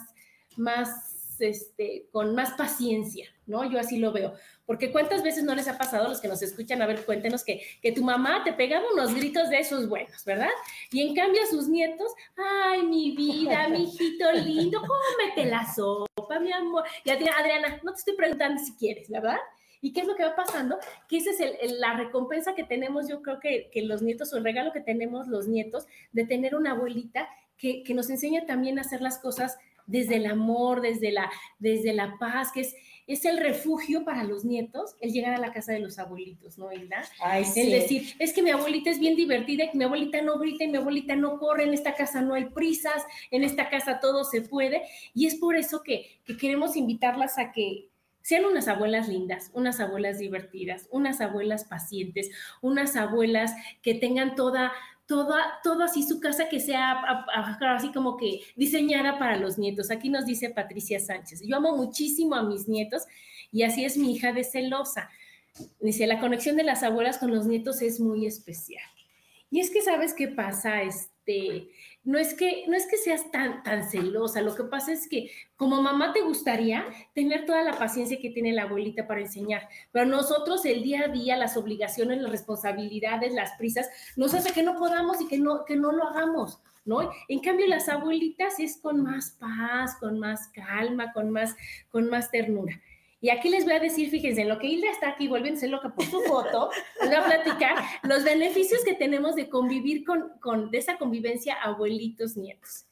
más, este, con más paciencia, ¿no? Yo así lo veo. Porque cuántas veces no les ha pasado a los que nos escuchan, a ver, cuéntenos que, que tu mamá te pegaba unos gritos de esos buenos, ¿verdad? Y en cambio a sus nietos, ay, mi vida, mi hijito lindo, cómete la sopa, mi amor. Y Adriana, no te estoy preguntando si quieres, ¿verdad? ¿Y qué es lo que va pasando? Que esa es la recompensa que tenemos, yo creo que, que, los nietos, o el regalo que tenemos los nietos, de tener una abuelita que, que nos enseña también a hacer las cosas desde el amor, desde la, desde la paz, que es, es el refugio para los nietos, el llegar a la casa de los abuelitos, ¿no, Hilda? Ay, sí. El decir, es que mi abuelita es bien divertida, que mi abuelita no grita y mi abuelita no corre, en esta casa no hay prisas, en esta casa todo se puede, y es por eso que, que queremos invitarlas a que sean unas abuelas lindas, unas abuelas divertidas, unas abuelas pacientes, unas abuelas que tengan toda toda, todo así su casa que sea así como que diseñada para los nietos. Aquí nos dice Patricia Sánchez, yo amo muchísimo a mis nietos y así es mi hija de celosa. Dice, la conexión de las abuelas con los nietos es muy especial. Y es que, ¿sabes qué pasa? Este, no es que, no es que seas tan, tan celosa, lo que pasa es que como mamá te gustaría tener toda la paciencia que tiene la abuelita para enseñar, pero nosotros el día a día, las obligaciones, las responsabilidades, las prisas, nos hace que no podamos y que no, que no lo hagamos. ¿No? En cambio, las abuelitas es con más paz, con más calma, con más, con más ternura. Y aquí les voy a decir, fíjense, en lo que Hilda está aquí, vuelven loca por su foto, les voy a platicar los beneficios que tenemos de convivir con, con de esa convivencia abuelitos, nietos.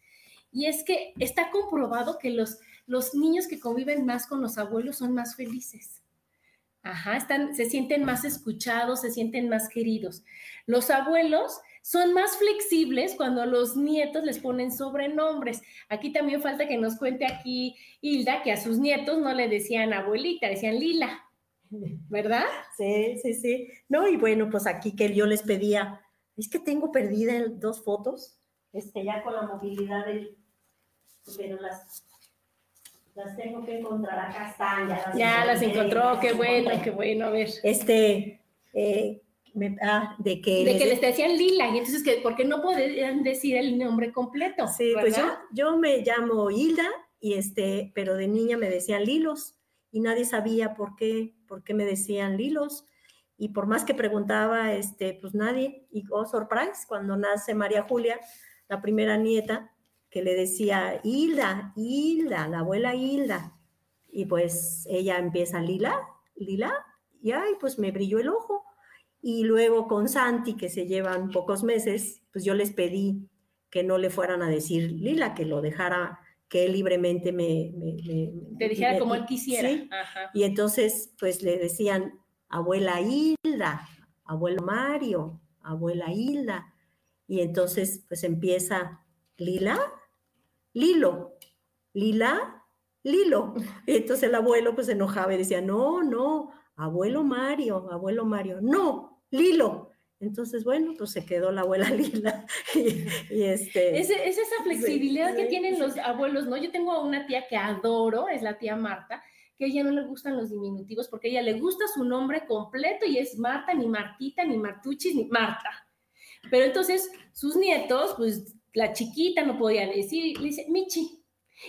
Y es que está comprobado que los, los niños que conviven más con los abuelos son más felices. Ajá, están, se sienten más escuchados, se sienten más queridos. Los abuelos son más flexibles cuando los nietos les ponen sobrenombres. Aquí también falta que nos cuente aquí Hilda que a sus nietos no le decían abuelita, decían Lila, ¿verdad? Sí, sí, sí. No, y bueno, pues aquí que yo les pedía, es que tengo perdida dos fotos, este, ya con la movilidad del, pero las, las tengo que encontrar, acá están, ya las, ya las encontró, qué bueno, qué bueno, a ver. Este, eh, ah, de que, de que les decían Lila, y entonces, que, ¿por qué no podían decir el nombre completo? Sí, pues yo, yo me llamo Hilda, y este, pero de niña me decían Lilos, y nadie sabía por qué, por qué me decían Lilos, y por más que preguntaba, este, pues nadie, y oh, surprise, cuando nace María Julia, la primera nieta, que le decía Hilda, Hilda, la abuela Hilda, y pues ella empieza lila, lila, y ay, pues me brilló el ojo. Y luego con Santi, que se llevan pocos meses, pues yo les pedí que no le fueran a decir lila, que lo dejara, que él libremente me... Te dijera como él quisiera. Y entonces, pues le decían, abuela Hilda, abuelo Mario, abuela Hilda. Y entonces, pues empieza Lila, Lilo, Lila, Lilo. [LAUGHS] Y entonces el abuelo pues se enojaba y decía, no, no, abuelo Mario, abuelo Mario, no, Lilo. Entonces, bueno, pues se quedó la abuela [LAUGHS] Lila. Y, este, es, esa flexibilidad que tienen los abuelos, ¿no? Yo tengo una tía que adoro, es la tía Marta, que a ella no le gustan los diminutivos porque a ella le gusta su nombre completo y es Marta, ni Martita, ni Martuchis, ni Marta. Pero entonces sus nietos, pues la chiquita no podía decir, le dice, Michi.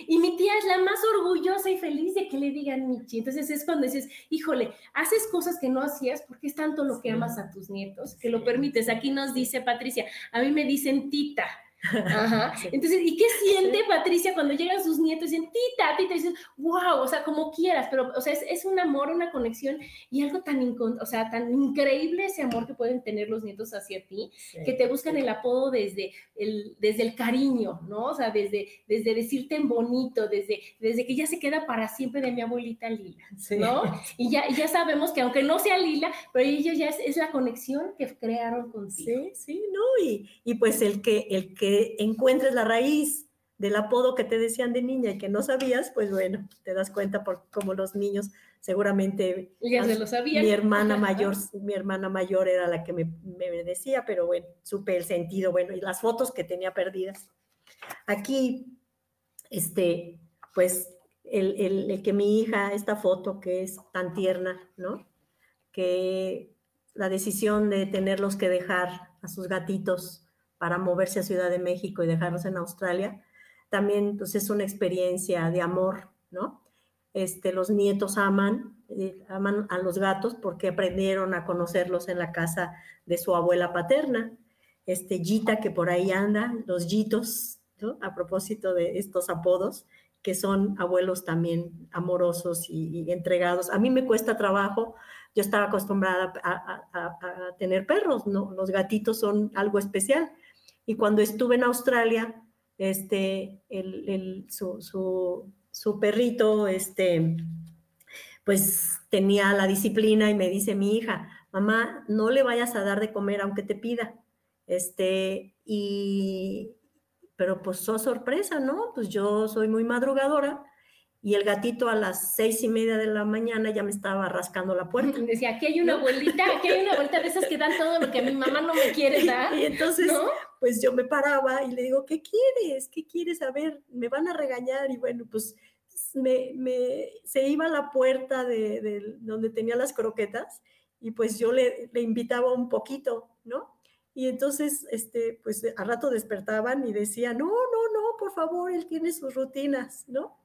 Y mi tía es la más orgullosa y feliz de que le digan Michi. Entonces es cuando dices, híjole, haces cosas que no hacías porque es tanto lo que amas a tus nietos que lo permites. Aquí nos dice Patricia, a mí me dicen tita. Ajá. [LAUGHS] Entonces, ¿y qué siente Patricia cuando llegan sus nietos y dicen, tita, tita? Y dices, wow, o sea, como quieras, pero, o sea, es, un amor, una conexión y algo tan, o sea, tan increíble ese amor que pueden tener los nietos hacia ti, que te buscan el apodo desde el, desde el cariño, ¿no? O sea, desde, desde decirte en bonito, desde, desde que ya se queda para siempre de mi abuelita Lila, ¿no? [LAUGHS] Y ya, ya sabemos que aunque no sea Lila, pero ellos ya es, la conexión que crearon contigo. Sí, sí, ¿no? Y, y pues el que, el que encuentres la raíz del apodo que te decían de niña y que no sabías, pues bueno, te das cuenta por como los niños seguramente ya se lo sabían. Mi hermana [LAUGHS] mayor, mi hermana mayor era la que me, decía, pero bueno, supe el sentido, bueno, y las fotos que tenía perdidas. Aquí, este, pues el, el que mi hija, esta foto que es tan tierna, ¿no? Que la decisión de tenerlos que dejar a sus gatitos para moverse a Ciudad de México y dejarlos en Australia, también pues, es una experiencia de amor, ¿no? Este, los nietos aman, eh, aman a los gatos porque aprendieron a conocerlos en la casa de su abuela paterna. Este Gita, que por ahí anda, los Gitos, ¿no? a propósito de estos apodos, que son abuelos también amorosos y, entregados. A mí me cuesta trabajo, yo estaba acostumbrada a, a, tener perros, ¿no? Los gatitos son algo especial. Y cuando estuve en Australia, este, el, su, su, perrito, este, pues tenía la disciplina y me dice mi hija, mamá, no le vayas a dar de comer aunque te pida. Este, y, pero pues, oh sorpresa, ¿no? Pues yo soy muy madrugadora y el gatito a las seis y media de la mañana ya me estaba rascando la puerta. [LAUGHS] Decía, aquí hay una abuelita, aquí hay una abuelita de esas que dan todo lo que mi mamá no me quiere [LAUGHS] dar. Y entonces, pues yo me paraba y le digo, ¿qué quieres? ¿Qué quieres? A ver, me van a regañar. Y bueno, pues me, se iba a la puerta de, donde tenía las croquetas y pues yo le, invitaba un poquito, ¿no? Y entonces, este, pues a rato despertaban y decía, no, no, no, por favor, él tiene sus rutinas, ¿no?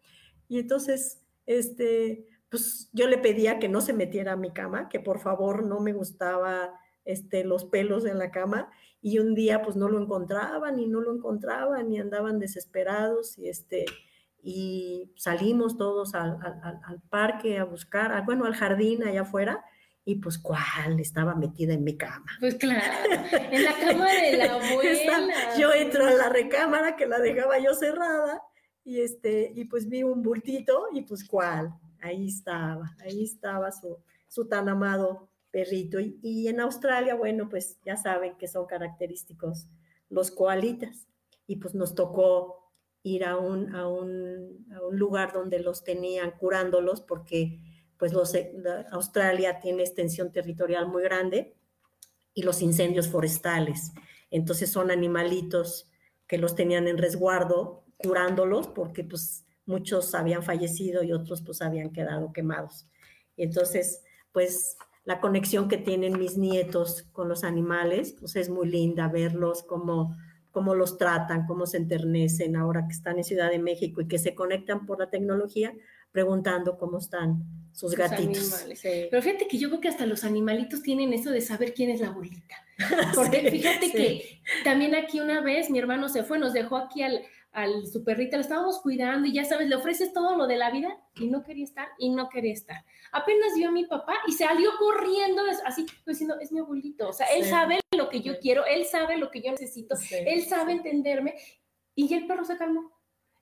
Y entonces, este, pues yo le pedía que no se metiera a mi cama, que por favor no me gustaba este, los pelos en la cama. Y un día pues no lo encontraban y no lo encontraban y andaban desesperados y este, y salimos todos al, parque a buscar, bueno, al jardín allá afuera, y pues cuál estaba metida en mi cama. Pues claro, en la cama de la [LAUGHS] abuela. yo entro a la recámara que la dejaba yo cerrada y, este, y pues vi un bultito y pues cuál, ahí estaba, ahí estaba su, su tan amado perrito. Y, en Australia, bueno, pues ya saben que son característicos los koalitas. Y pues nos tocó ir a un, a un, lugar donde los tenían curándolos porque pues los, Australia tiene extensión territorial muy grande y los incendios forestales. Entonces son animalitos que los tenían en resguardo curándolos porque pues muchos habían fallecido y otros pues habían quedado quemados. Entonces, pues la conexión que tienen mis nietos con los animales, pues es muy linda verlos, cómo, cómo los tratan, cómo se enternecen ahora que están en Ciudad de México y que se conectan por la tecnología preguntando cómo están sus, gatitos. Pero fíjate que yo creo que hasta los animalitos tienen eso de saber quién es la abuelita. [LAUGHS] Porque fíjate que también aquí una vez mi hermano se fue, nos dejó aquí al, al su perrita, la estábamos cuidando y ya sabes, le ofreces todo lo de la vida y no quería estar y no quería estar. Apenas vio a mi papá y salió corriendo así, diciendo, es mi abuelito, o sea, él sabe lo que yo quiero, él sabe lo que yo necesito, él sabe entenderme y el perro se calmó.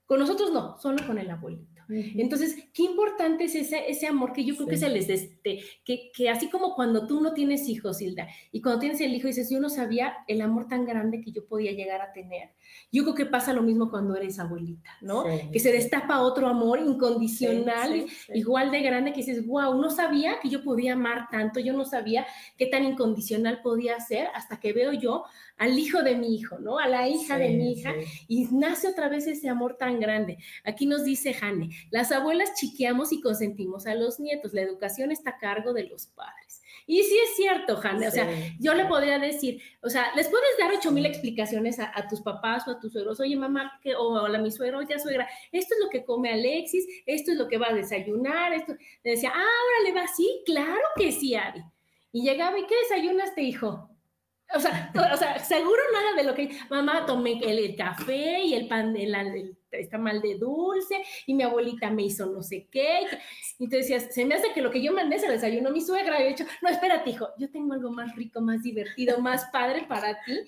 Con nosotros no, solo con el abuelito. Entonces, qué importante es ese, ese amor que yo creo que se les, este, que, que así como cuando tú no tienes hijos, Hilda, y cuando tienes el hijo dices, yo no sabía el amor tan grande que yo podía llegar a tener. Yo creo que pasa lo mismo cuando eres abuelita, ¿no? que se destapa otro amor incondicional, igual de grande, que dices, wow, no sabía que yo podía amar tanto, yo no sabía qué tan incondicional podía ser hasta que veo yo al hijo de mi hijo, ¿no? A la hija de mi hija, y nace otra vez ese amor tan grande. Aquí nos dice Jane, las abuelas chiqueamos y consentimos a los nietos, la educación está a cargo de los padres. Y sí es cierto, Jane, o sea, yo le podría decir, o sea, les puedes dar ocho mil explicaciones a, tus papás o a tus suegros, oye mamá, que, o a mi suegro, ya suegra, esto es lo que come Alexis, esto es lo que va a desayunar, esto, le decía, ah, ahora le va así, claro que sí, Ari. Y llegaba, ¿y qué desayunaste, hijo? O sea, o sea, seguro nada de lo que mamá tomé el, café y el pan, el, el, mal de dulce y mi abuelita me hizo no sé qué. Y tú decías, se me hace que lo que yo mandé se desayunó mi suegra. Y he dicho, no, espérate, hijo, yo tengo algo más rico, más divertido, más padre para ti.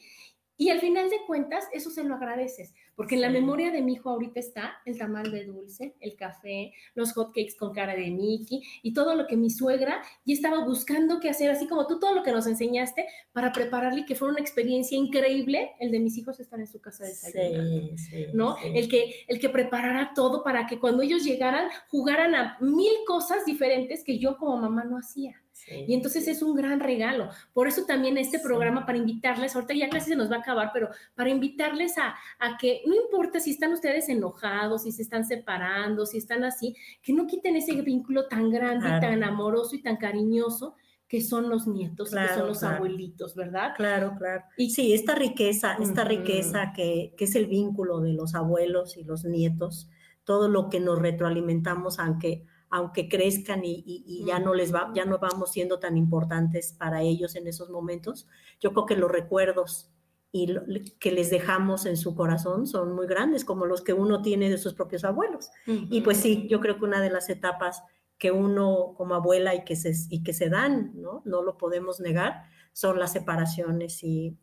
Y al final de cuentas, eso se lo agradeces, porque en la memoria de mi hijo ahorita está el tamal de dulce, el café, los hotcakes con cara de Mickey y todo lo que mi suegra ya estaba buscando que hacer, así como tú todo lo que nos enseñaste para prepararle que fuera una experiencia increíble, el de mis hijos estar en su casa de sí, sí, ¿no? El que el que preparara todo para que cuando ellos llegaran jugaran a mil cosas diferentes que yo como mamá no hacía y entonces es un gran regalo. Por eso también este programa para invitarles, ahorita ya casi se nos va a acabar, pero para invitarles a, a, que no importa si están ustedes enojados, si se están separando, si están así, que no quiten ese vínculo tan grande, tan amoroso y tan cariñoso que son los nietos, que son los abuelitos, ¿verdad? Claro, claro. Y sí, esta riqueza, esta riqueza que, que, es el vínculo de los abuelos y los nietos, todo lo que nos retroalimentamos, aunque aunque crezcan y, ya no les va, ya no vamos siendo tan importantes para ellos en esos momentos. Yo creo que los recuerdos y que les dejamos en su corazón son muy grandes, como los que uno tiene de sus propios abuelos. Y pues sí, yo creo que una de las etapas que uno como abuela y que se, y que se dan, ¿no? No lo podemos negar, son las separaciones y,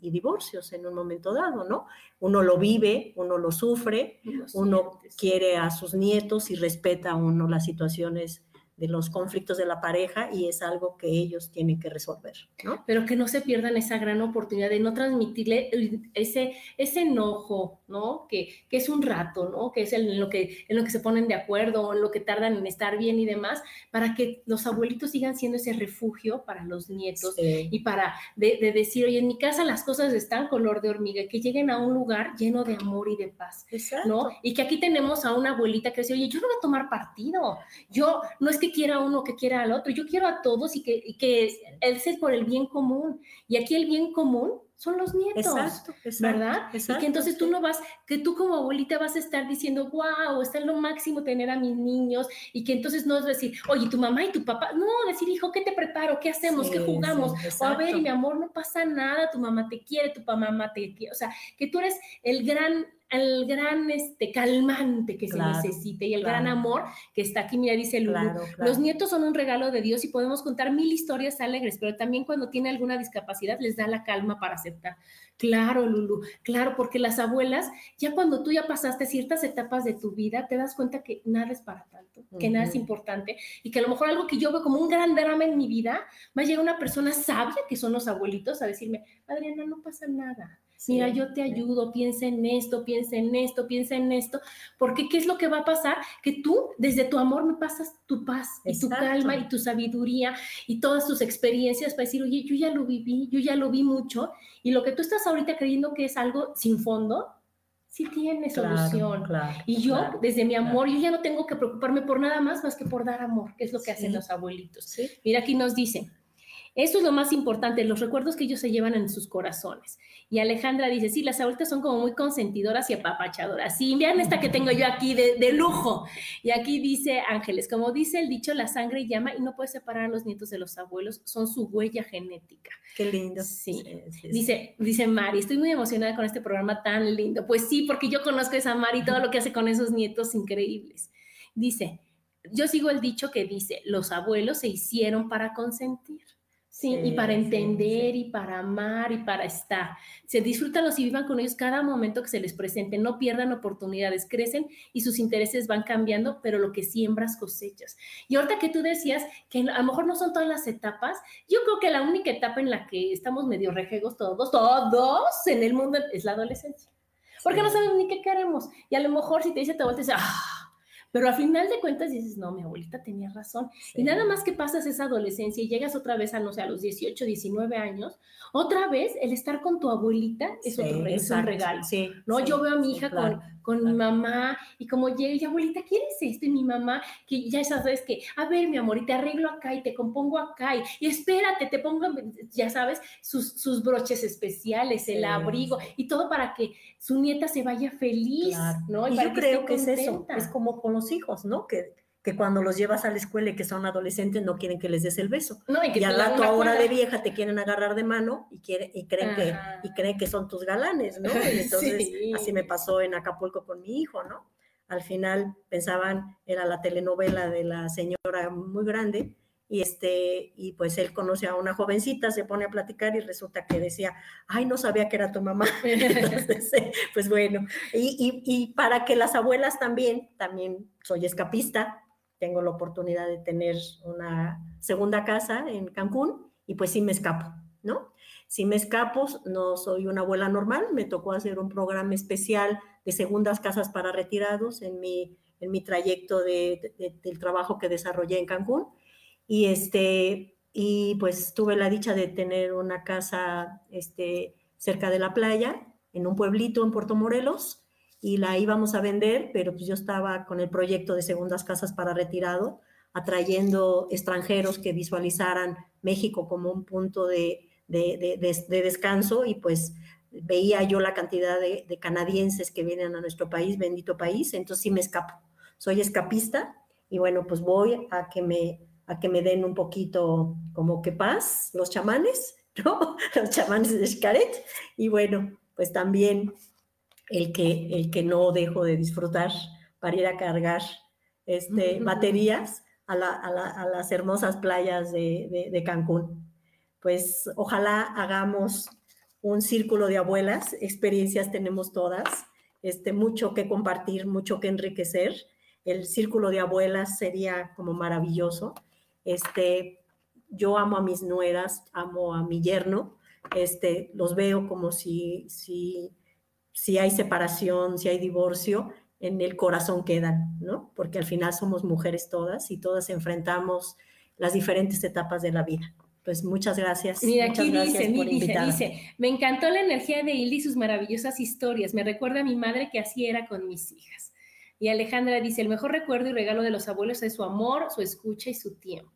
divorcios en un momento dado, ¿no? Uno lo vive, uno lo sufre, uno quiere a sus nietos y respeta uno las situaciones de los conflictos de la pareja y es algo que ellos tienen que resolver, ¿no? Pero que no se pierdan esa gran oportunidad de no transmitirle ese, ese enojo, ¿no? Que, que es un rato, ¿no? Que es en lo que, en lo que se ponen de acuerdo, en lo que tardan en estar bien y demás, para que los abuelitos sigan siendo ese refugio para los nietos y para de, decir, oye, en mi casa las cosas están color de hormiga, que lleguen a un lugar lleno de amor y de paz, ¿no? Y que aquí tenemos a una abuelita que dice, oye, yo no voy a tomar partido, yo no es que quiera uno que quiera al otro, yo quiero a todos y que, y que él sea por el bien común. Y aquí el bien común son los nietos, exacto, ¿verdad? y que entonces tú no vas, que tú como abuelita vas a estar diciendo, wow, está en lo máximo tener a mis niños, y que entonces no es decir, oye, tu mamá y tu papá, no, decir, hijo, ¿qué te preparo? ¿Qué hacemos? ¿Qué jugamos? o a ver, mi amor, no pasa nada, tu mamá te quiere, tu mamá te quiere, o sea, que tú eres el gran el gran este, calmante que se necesite y el gran amor que está aquí. Mira, dice Lulu, los nietos son un regalo de Dios y podemos contar mil historias alegres, pero también cuando tiene alguna discapacidad les da la calma para aceptar. Claro, Lulu, claro, porque las abuelas, ya cuando tú ya pasaste ciertas etapas de tu vida, te das cuenta que nada es para tanto, que nada es importante y que a lo mejor algo que yo veo como un gran drama en mi vida, va a llegar una persona sabia, que son los abuelitos, a decirme, Adriana, no pasa nada Mira, yo te ayudo, piensa en esto, piensa en esto, piensa en esto, porque ¿qué es lo que va a pasar? Que tú desde tu amor me pasas tu paz y tu calma y tu sabiduría y todas tus experiencias para decir, oye, yo ya lo viví, yo ya lo vi mucho y lo que tú estás ahorita creyendo que es algo sin fondo, sí tiene solución. y yo, desde mi amor, yo ya no tengo que preocuparme por nada más más que por dar amor, que es lo que hacen los abuelitos. Mira, aquí nos dicen, Eso es lo más importante, los recuerdos que ellos se llevan en sus corazones. Y Alejandra dice, sí, las abuelitas son como muy consentidoras y apapachadoras. Sí, vean esta que tengo yo aquí de, lujo. Y aquí dice Ángeles, como dice el dicho, la sangre llama y no puede separar a los nietos de los abuelos, son su huella genética. Qué lindo. Sí. Dice, dice Mari, estoy muy emocionada con este programa tan lindo. Pues sí, porque yo conozco a esa Mari y todo lo que hace con esos nietos increíbles. Dice, yo sigo el dicho que dice, los abuelos se hicieron para consentir. Sí, y para entender y para amar y para estar. Se disfrútalos y vivan con ellos cada momento que se les presente. No pierdan oportunidades, crecen y sus intereses van cambiando, pero lo que siembras cosechas. Y ahorita que tú decías que a lo mejor no son todas las etapas, yo creo que la única etapa en la que estamos medio rejegos todos, todos en el mundo es la adolescencia. Porque no sabemos ni qué queremos. Y a lo mejor si te dice te vuelves, ¡ah! Pero al final de cuentas dices, no, mi abuelita tenía razón. Y nada más que pasas esa adolescencia y llegas otra vez a, no sé, a los 18, 19 años, otra vez el estar con tu abuelita es, otro, un regalo. Sí, ¿no? Yo veo a mi hija con, con mi mamá y como llega, y abuelita, ¿quieres esto? Y mi mamá, que ya sabes que, a ver, mi amor, y te arreglo acá y te compongo acá y, espérate, te pongo, ya sabes, sus, sus broches especiales, el abrigo y todo para que su nieta se vaya feliz, ¿no? Y, yo creo que es eso, es como con los hijos, ¿no? Que que cuando los llevas a la escuela y que son adolescentes no quieren que les des el beso. No, y, que al rato ahora de vieja te quieren agarrar de mano y, quiere, y, creen, que, y creen que son tus galanes, ¿no? [LAUGHS] Y entonces así me pasó en Acapulco con mi hijo, ¿no? Al final pensaban, era la telenovela de la señora muy grande, y este y pues él conoce a una jovencita, se pone a platicar y resulta que decía, ay, no sabía que era tu mamá. [LAUGHS] Entonces, eh, pues bueno, y, y, y, para que las abuelas también, también soy escapista, tengo la oportunidad de tener una segunda casa en Cancún y pues sí me escapo, ¿no? Si me escapo, no soy una abuela normal, me tocó hacer un programa especial de segundas casas para retirados en mi, en mi trayecto de, del trabajo que desarrollé en Cancún. Y, este, y pues tuve la dicha de tener una casa este, cerca de la playa, en un pueblito en Puerto Morelos, y la íbamos a vender, pero pues yo estaba con el proyecto de segundas casas para retirado, atrayendo extranjeros que visualizaran México como un punto de, de, de, descanso y pues veía yo la cantidad de, canadienses que vienen a nuestro país, bendito país, entonces sí me escapo. Soy escapista y bueno, pues voy a que me, a que me den un poquito como que paz los chamanes, [LAUGHS] ¿no? Los chamanes de Xcaret. Y bueno, pues también el que, el que no dejo de disfrutar para ir a cargar este, baterías a, las hermosas playas de, Cancún. Pues ojalá hagamos un círculo de abuelas, experiencias tenemos todas, este, mucho que compartir, mucho que enriquecer. El círculo de abuelas sería como maravilloso. Este, yo amo a mis nueras, amo a mi yerno, este, los veo como si, si si hay separación, si hay divorcio, en el corazón quedan, ¿no? Porque al final somos mujeres todas y todas enfrentamos las diferentes etapas de la vida. Pues muchas gracias. Mira, aquí dice, dice, dice, me encantó la energía de Hilda y sus maravillosas historias. Me recuerda a mi madre que así era con mis hijas. Y Alejandra dice, el mejor recuerdo y regalo de los abuelos es su amor, su escucha y su tiempo.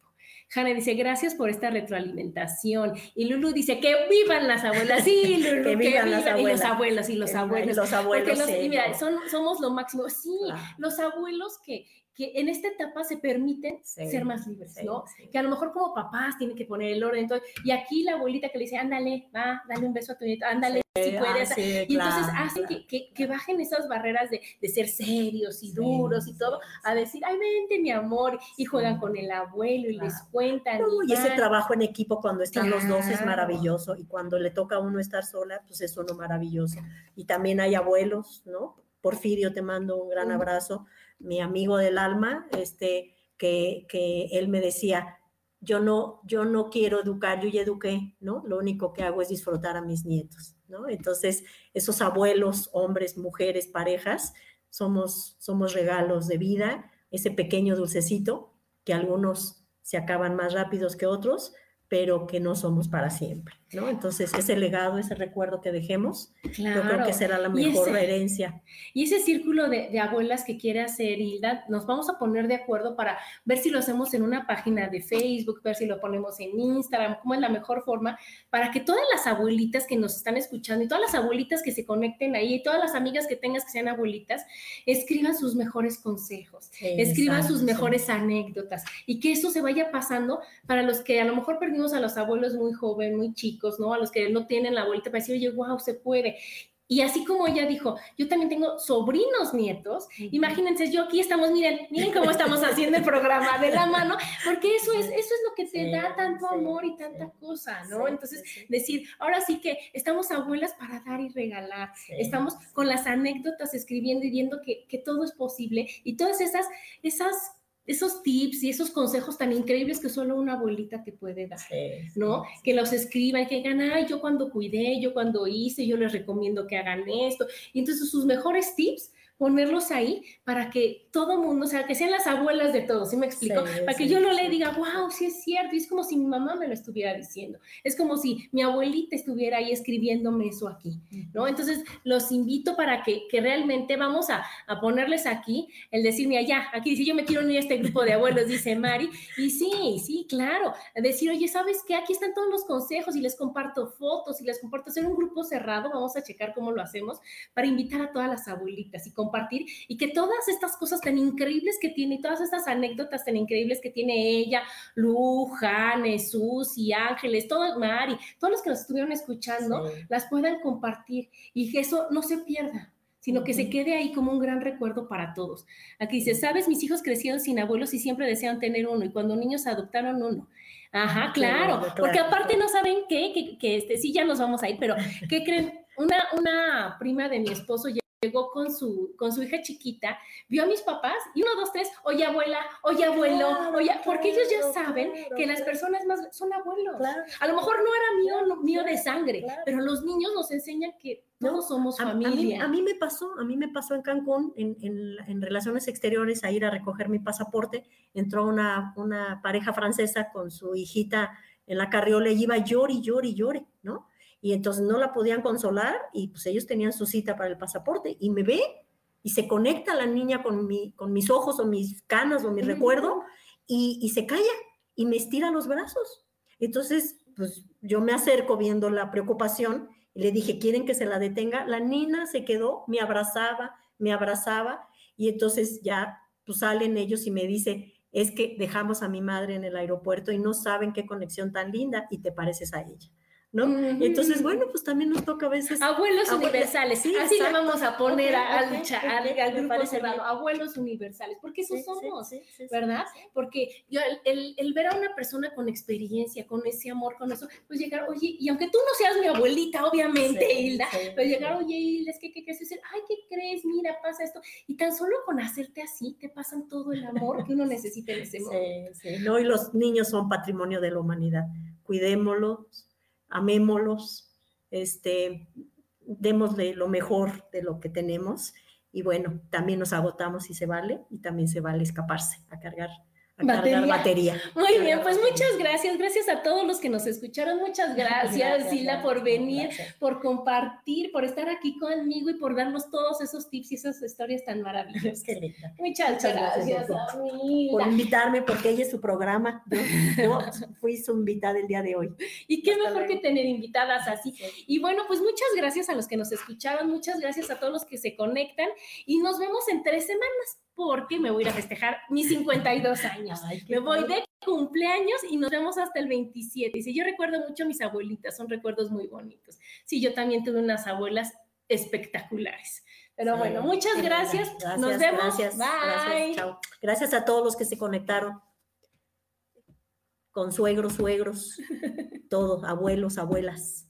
Hanna dice, gracias por esta retroalimentación. Y Lulu dice, que vivan las abuelas. Sí, [LAUGHS] Lulu, que, vivan, las abuelas. Y los abuelos, y los abuelos. Los abuelos, sí. mira, son, somos lo máximo. Sí, los abuelos que, que en esta etapa se permiten ser más libres, ¿no? Que a lo mejor como papás tienen que poner el orden. Todo, y aquí la abuelita que le dice, ándale, va, dale un beso a tu nieto, ándale, si puedes. y entonces hacen que, que, bajen esas barreras de, de ser serios y duros y todo, a decir, ay, vente, mi amor, y juegan con el abuelo y les cuentan. y, ese trabajo en equipo cuando están los dos es maravilloso, y cuando le toca a uno estar sola, pues es uno maravilloso. Y también hay abuelos, ¿no? Porfirio, te mando un gran abrazo mi amigo del alma, este, que, que él me decía, yo no, yo no quiero educar, yo ya eduqué, ¿no? Lo único que hago es disfrutar a mis nietos, ¿no? Entonces, esos abuelos, hombres, mujeres, parejas, somos, somos regalos de vida, ese pequeño dulcecito que algunos se acaban más rápidos que otros, pero que no somos para siempre. ¿No? Entonces, ese legado, ese recuerdo que dejemos, yo creo que será la mejor herencia. Y ese círculo de, abuelas que quiere hacer Hilda, nos vamos a poner de acuerdo para ver si lo hacemos en una página de Facebook, ver si lo ponemos en Instagram, cómo es la mejor forma para que todas las abuelitas que nos están escuchando y todas las abuelitas que se conecten ahí, y todas las amigas que tengas que sean abuelitas, escriban sus mejores consejos, escriban sus mejores anécdotas y que eso se vaya pasando para los que a lo mejor perdimos a los abuelos muy jóvenes, muy chicos, ¿no? A los que no tienen la abuelita para decir, oye, wow, se puede. Y así como ella dijo, yo también tengo sobrinos nietos. Imagínense, yo aquí estamos, miren, miren cómo estamos haciendo el programa de la mano, porque eso es, eso es lo que te da tanto amor y tanta cosa, ¿no? Entonces, decir, ahora sí que estamos abuelas para dar y regalar. Estamos con las anécdotas escribiendo y viendo que, que todo es posible y todas esas, esas esos tips y esos consejos tan increíbles que solo una abuelita te puede dar, ¿no? Que los escriban, que digan, ay, yo cuando cuidé, yo cuando hice, yo les recomiendo que hagan esto. Y entonces sus mejores tips ponerlos ahí para que todo mundo, o sea, que sean las abuelas de todos, ¿sí me explico? para que yo no le diga, wow, sí es cierto, y es como si mi mamá me lo estuviera diciendo, es como si mi abuelita estuviera ahí escribiéndome eso aquí, ¿no? Entonces, los invito para que, que realmente vamos a, a, ponerles aquí el decir, mira, ya, aquí dice, yo me quiero unir a este grupo de abuelos, dice Mari, y sí, sí, claro, decir, oye, ¿sabes qué? Aquí están todos los consejos y les comparto fotos y les comparto, hacer un grupo cerrado, vamos a checar cómo lo hacemos, para invitar a todas las abuelitas y compartir y que todas estas cosas tan increíbles que tiene y todas estas anécdotas tan increíbles que tiene ella, Lu, Jane, y Ángeles, todo, Mari, todos los que nos estuvieron escuchando, las puedan compartir y que eso no se pierda sino que se quede ahí como un gran recuerdo para todos. Aquí dice, sabes, mis hijos crecieron sin abuelos y siempre desean tener uno, y cuando niños adoptaron uno. Ajá, claro, porque aparte no saben qué, que, que, este, sí, ya nos vamos a ir, pero ¿qué creen? Una, una prima de mi esposo llegó con su, con su hija chiquita, vio a mis papás y uno, dos, tres, oye abuela, oye abuelo, oye, porque ellos ya saben que las personas más son abuelos. A lo mejor no era mío, mío de sangre, pero los niños nos enseñan que todos somos familia. A, mí, me pasó, a mí me pasó en Cancún, en, en, relaciones exteriores, a ir a recoger mi pasaporte, entró una, una pareja francesa con su hijita en la carriola y iba llore y llore, ¿no? Y entonces no la podían consolar y pues ellos tenían su cita para el pasaporte y me ve y se conecta la niña con, mi, con mis ojos o mis canas o mi recuerdo y, y, se calla y me estira los brazos. Entonces, pues yo me acerco viendo la preocupación y le dije, ¿quieren que se la detenga? La niña se quedó, me abrazaba, me abrazaba y entonces ya pues salen ellos y me dice, es que dejamos a mi madre en el aeropuerto y no saben qué conexión tan linda y te pareces a ella. ¿No? Entonces, bueno, pues también nos toca a veces. Abuelos universales, sí, así le vamos a poner al, grupo cerrado, abuelos universales, porque eso somos, ¿verdad? Porque yo, el, el, ver a una persona con experiencia, con ese amor, con eso, pues llegar, oye, y aunque tú no seas mi abuelita, obviamente, Hilda, pero llegar, oye, Hilda, es que, ¿qué crees? Decir, ay, ¿qué crees? Mira, pasa esto. Y tan solo con hacerte así, te pasan todo el amor que uno necesita en ese momento. Sí, sí, no, y los niños son patrimonio de la humanidad. Cuidémoslos amémoslos, este, démosle lo mejor de lo que tenemos y bueno, también nos agotamos y se vale y también se vale escaparse a cargar batería. batería. Muy bien, pues muchas gracias. Gracias a todos los que nos escucharon. Muchas gracias, Sila, por venir, por compartir, por estar aquí conmigo y por darnos todos esos tips y esas historias tan maravillosas. Muchas, gracias, por invitarme, porque ella es su programa. Yo, fui su invitada el día de hoy. Y qué mejor que tener invitadas así. Y bueno, pues muchas gracias a los que nos escucharon, muchas gracias a todos los que se conectan y nos vemos en tres semanas porque me voy a ir a festejar mis [LAUGHS] 52 años. me voy de cumpleaños y nos vemos hasta el 27. Y si yo recuerdo mucho a mis abuelitas, son recuerdos muy bonitos. Sí, yo también tuve unas abuelas espectaculares. Pero bueno, muchas gracias. Nos vemos. Gracias, Bye. Gracias, gracias a todos los que se conectaron. Con suegros, suegros, [LAUGHS] todos, abuelos, abuelas.